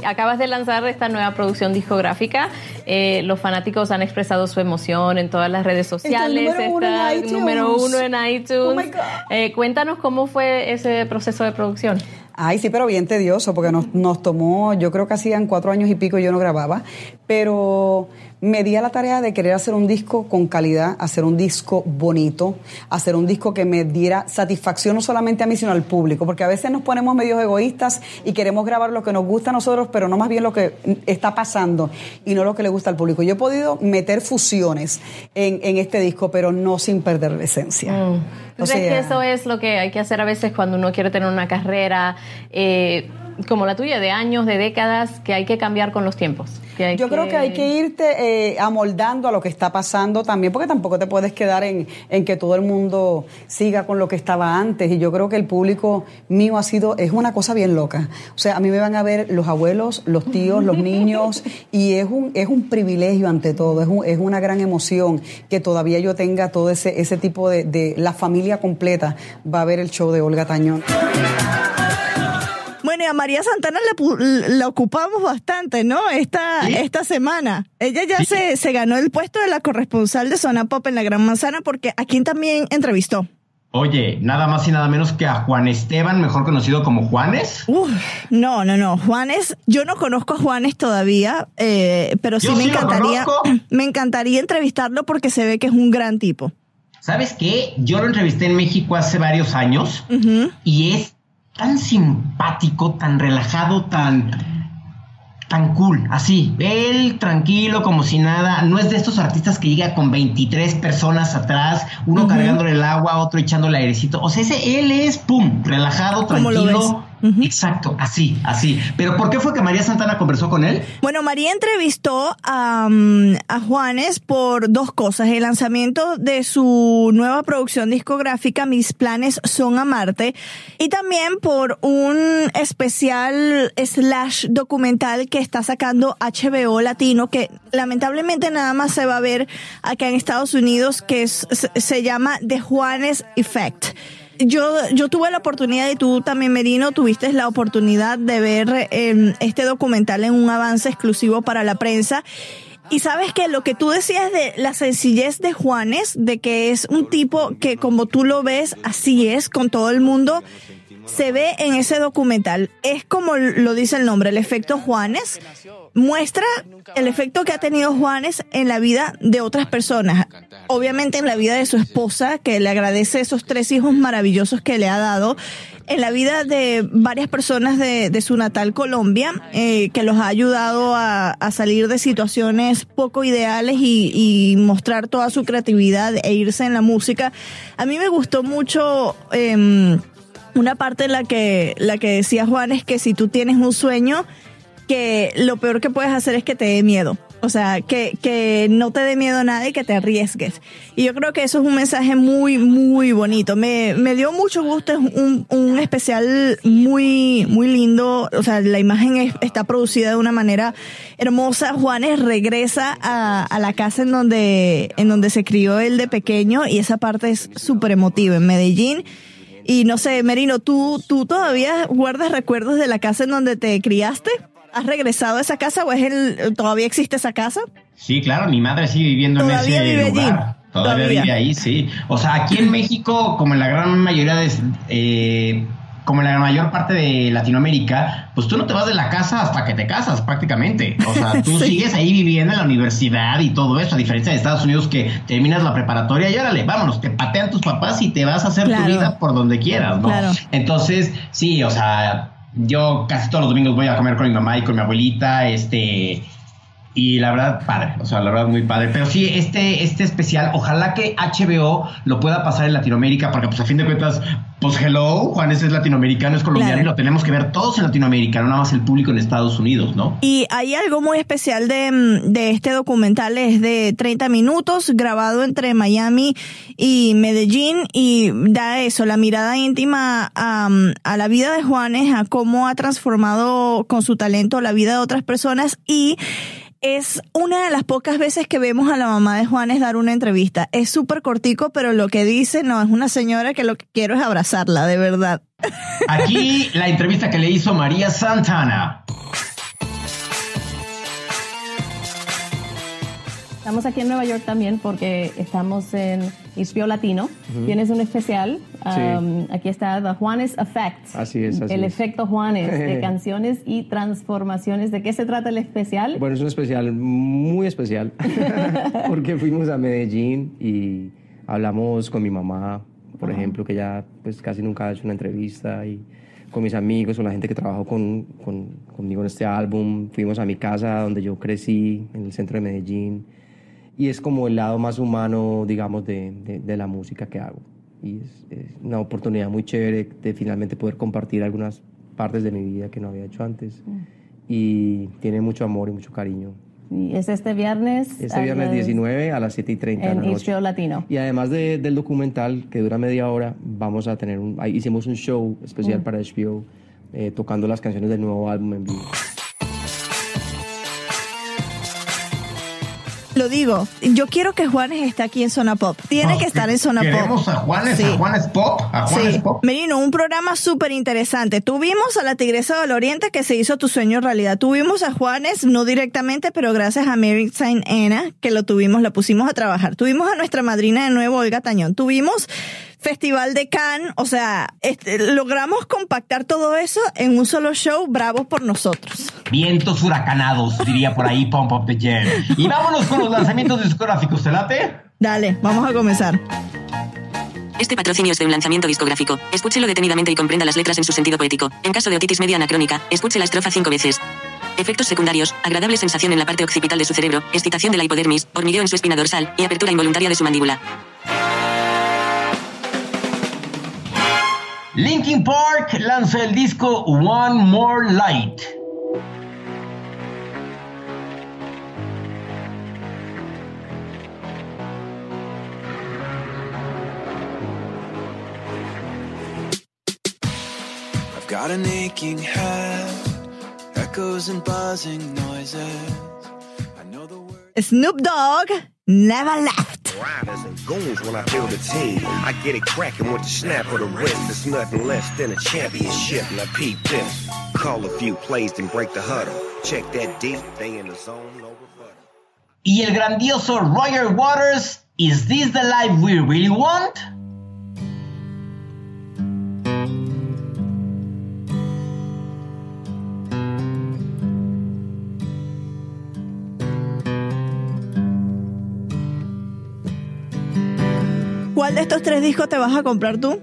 Acabas de lanzar esta nueva producción discográfica. Eh, los fanáticos han expresado su emoción en todas las redes sociales. número uno en Está iTunes. número uno en iTunes. Oh my God. Eh, cuéntanos cómo fue ese proceso de producción. Ay, sí, pero bien tedioso, porque nos, nos tomó, yo creo que hacían cuatro años y pico y yo no grababa, pero me di a la tarea de querer hacer un disco con calidad, hacer un disco bonito, hacer un disco que me diera satisfacción no solamente a mí, sino al público, porque a veces nos ponemos medios egoístas y queremos grabar lo que nos gusta a nosotros, pero no más bien lo que está pasando y no lo que le gusta al público. Yo he podido meter fusiones en, en este disco, pero no sin perder la esencia. ¿Tú O crees que eso es lo que hay que hacer a veces cuando uno quiere tener una carrera eh, como la tuya, de años, de décadas, que hay que cambiar con los tiempos? Que Yo creo que hay que irte eh, amoldando a lo que está pasando también, porque tampoco te puedes quedar en, en que todo el mundo siga con lo que estaba antes. Y yo creo que el público mío ha sido, es una cosa bien loca. O sea, a mí me van a ver los abuelos, los tíos, los niños, y es un, es un privilegio ante todo, es, un- es una gran emoción que todavía yo tenga todo ese, ese tipo de, de, la familia completa va a ver el show de Olga Tañón. Bueno, y a María Santana la, ocupamos bastante, ¿no? Esta, esta semana. Ella ya se, se ganó el puesto de la corresponsal de Zona Pop en la Gran Manzana porque a quien también entrevistó. Oye, nada más y nada menos que a Juan Esteban, mejor conocido como Juanes. Uf, no, no, no. Juanes, yo no conozco a Juanes todavía, eh, pero sí Yo me sí encantaría, me encantaría entrevistarlo porque se ve que es un gran tipo. ¿Sabes qué? Yo lo entrevisté en México hace varios años y es tan simpático, tan relajado, tan tan cool, así, él tranquilo como si nada, no es de estos artistas que llega con 23 personas atrás, uno Ujú. cargándole el agua, otro echándole airecito, o sea, ese él es pum, relajado, ¿Cómo Exacto, así, así. Pero ¿por qué fue que María Santana conversó con él? Bueno, María entrevistó a, mm, a Juanes por dos cosas. El lanzamiento de su nueva producción discográfica, Mis planes son amarte, y también por un especial slash documental que está sacando HBO Latino, que lamentablemente nada más se va a ver acá en Estados Unidos, que es- se llama The Juanes Effect. Yo, yo tuve la oportunidad y tú también, Merino, tuviste la oportunidad de ver eh, este documental en un avance exclusivo para la prensa. Y sabes que lo que tú decías de la sencillez de Juanes, de que es un tipo que como tú lo ves, así es con todo el mundo, se ve en ese documental. Es como lo dice el nombre, el efecto Juanes. Muestra el efecto que ha tenido Juanes en la vida de otras personas. Obviamente en la vida de su esposa, que le agradece esos tres hijos maravillosos que le ha dado. En la vida de varias personas de, de su natal Colombia, eh, que los ha ayudado a, salir de situaciones poco ideales y, mostrar toda su creatividad e irse en la música. A mí me gustó mucho... em, una parte en la que, la que decía Juan es que si tú tienes un sueño, que lo peor que puedes hacer es que te dé miedo. O sea, que, que no te dé miedo a nada y que te arriesgues. Y yo creo que eso es un mensaje muy, muy bonito. Me, me dio mucho gusto, es un, un especial muy, muy lindo. O sea, la imagen es- está producida de una manera hermosa. Juanes regresa a, la casa en donde, en donde se crió él de pequeño y esa parte es súper emotiva en Medellín. Y no sé, Merino, ¿tú, ¿tú todavía guardas recuerdos de la casa en donde te criaste? ¿Has regresado a esa casa o es el, todavía existe esa casa? Sí, claro, mi madre sigue viviendo en ese vive lugar. allí. Todavía, Todavía. vive ahí, sí. O sea, aquí en México, como en la gran mayoría de... eh, como en la mayor parte de Latinoamérica, pues tú no te vas de la casa hasta que te casas prácticamente. O sea, tú Sí. sigues ahí viviendo en la universidad y todo eso, a diferencia de Estados Unidos que terminas la preparatoria y órale, vámonos, te patean tus papás y te vas a hacer Claro. tu vida por donde quieras, ¿no? Claro. Entonces, sí, o sea, yo casi todos los domingos voy a comer con mi mamá y con mi abuelita, este, y la verdad, padre, o sea, la verdad muy padre. Pero sí, este, este especial, ojalá que HBO lo pueda pasar en Latinoamérica, porque pues a fin de cuentas, pues hello, Juanes es latinoamericano, es colombiano Claro. y lo tenemos que ver todos en Latinoamérica, no nada más el público en Estados Unidos, ¿no? Y hay algo muy especial de, mm, de este documental, es de 30 minutos, grabado entre Miami y Medellín, y da eso, la mirada íntima a, a la vida de Juanes, a cómo ha transformado con su talento la vida de otras personas y es una de las pocas veces que vemos a la mamá de Juanes dar una entrevista. Es súper cortico, pero lo que dice, no, es una señora que lo que quiero es abrazarla, de verdad. Aquí la entrevista que le hizo María Santana. Estamos aquí en Nueva York también porque estamos en HBO Latino. Ujú. Tienes un especial. Sí. Um, aquí está The Juanes Effect. Así es, así el es. efecto Juanes de canciones y transformaciones. ¿De qué se trata el especial? Bueno, es un especial muy especial porque fuimos a Medellín y hablamos con mi mamá, por ejemplo, que ya pues casi nunca ha hecho una entrevista y con mis amigos, con la gente que trabajó con, con- conmigo en este álbum. Fuimos a mi casa donde yo crecí, en el centro de Medellín. Y es como el lado más humano, digamos, de, de- de la música que hago. Y es, es una oportunidad muy chévere de finalmente poder compartir algunas partes de mi vida que no había hecho antes. Y tiene mucho amor y mucho cariño. Y es este viernes. Este viernes las- 19 a las 7 y 30 de En. HBO Latino. Y además de- del documental, que dura media hora, vamos a tener un, hicimos un show especial Mm. para HBO, eh, tocando las canciones del nuevo álbum en vivo. Lo digo, yo quiero que Juanes esté aquí en Zona Pop. Tiene No, que estar en Zona queremos Pop. a Juanes, a Juanes Pop, a Juanes sí. Pop. Merino, un programa súper interesante. Tuvimos a la Tigresa del Oriente que se hizo tu sueño realidad. Tuvimos a Juanes, no directamente, pero gracias a Mary Saint Anna, que lo tuvimos, la pusimos a trabajar. Tuvimos a nuestra madrina de nuevo, Olga Tañón. Tuvimos Festival de Cannes, o sea, este, logramos compactar todo eso en un solo show, bravo por nosotros. Vientos huracanados, diría por ahí Pump Up the Jam. Y vámonos con los lanzamientos discográficos, ¿te late? Dale, vamos a comenzar. Este patrocinio es de un lanzamiento discográfico. Escúchelo detenidamente y comprenda las letras en su sentido poético. En caso de otitis media anacrónica, escuche la estrofa cinco veces. Efectos secundarios, agradable sensación en la parte occipital de su cerebro, excitación de la hipodermis, hormigueo en su espina dorsal y apertura involuntaria de su mandíbula. Linkin Park lanza el disco One More Light. I've got an aching head, echoes and buzzing noises. Snoop Dogg, Never Left. Riders and goons when I build a team. I get it cracking with the snap of the wrist. It's nothing less than a championship. Now peep this. Call a few plays and break the huddle. Check that deep, they in the zone. No Y el grandioso Roger Waters, ¿Is this the life we really want? ¿Cuál de estos tres discos te vas a comprar tú?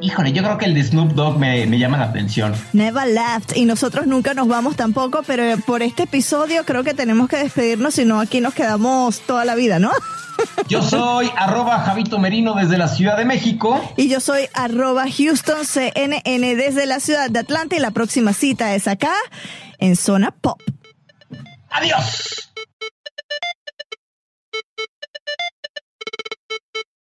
Híjole, yo creo que el de Snoop Dogg me, me llama la atención. Never Left. Y nosotros nunca nos vamos tampoco, pero por este episodio creo que tenemos que despedirnos, si no aquí nos quedamos toda la vida, ¿no? Yo soy arroba Javito Merino desde la Ciudad de México. Y yo soy arroba Houston CNN desde la ciudad de Atlanta y la próxima cita es acá en Zona Pop. Adiós.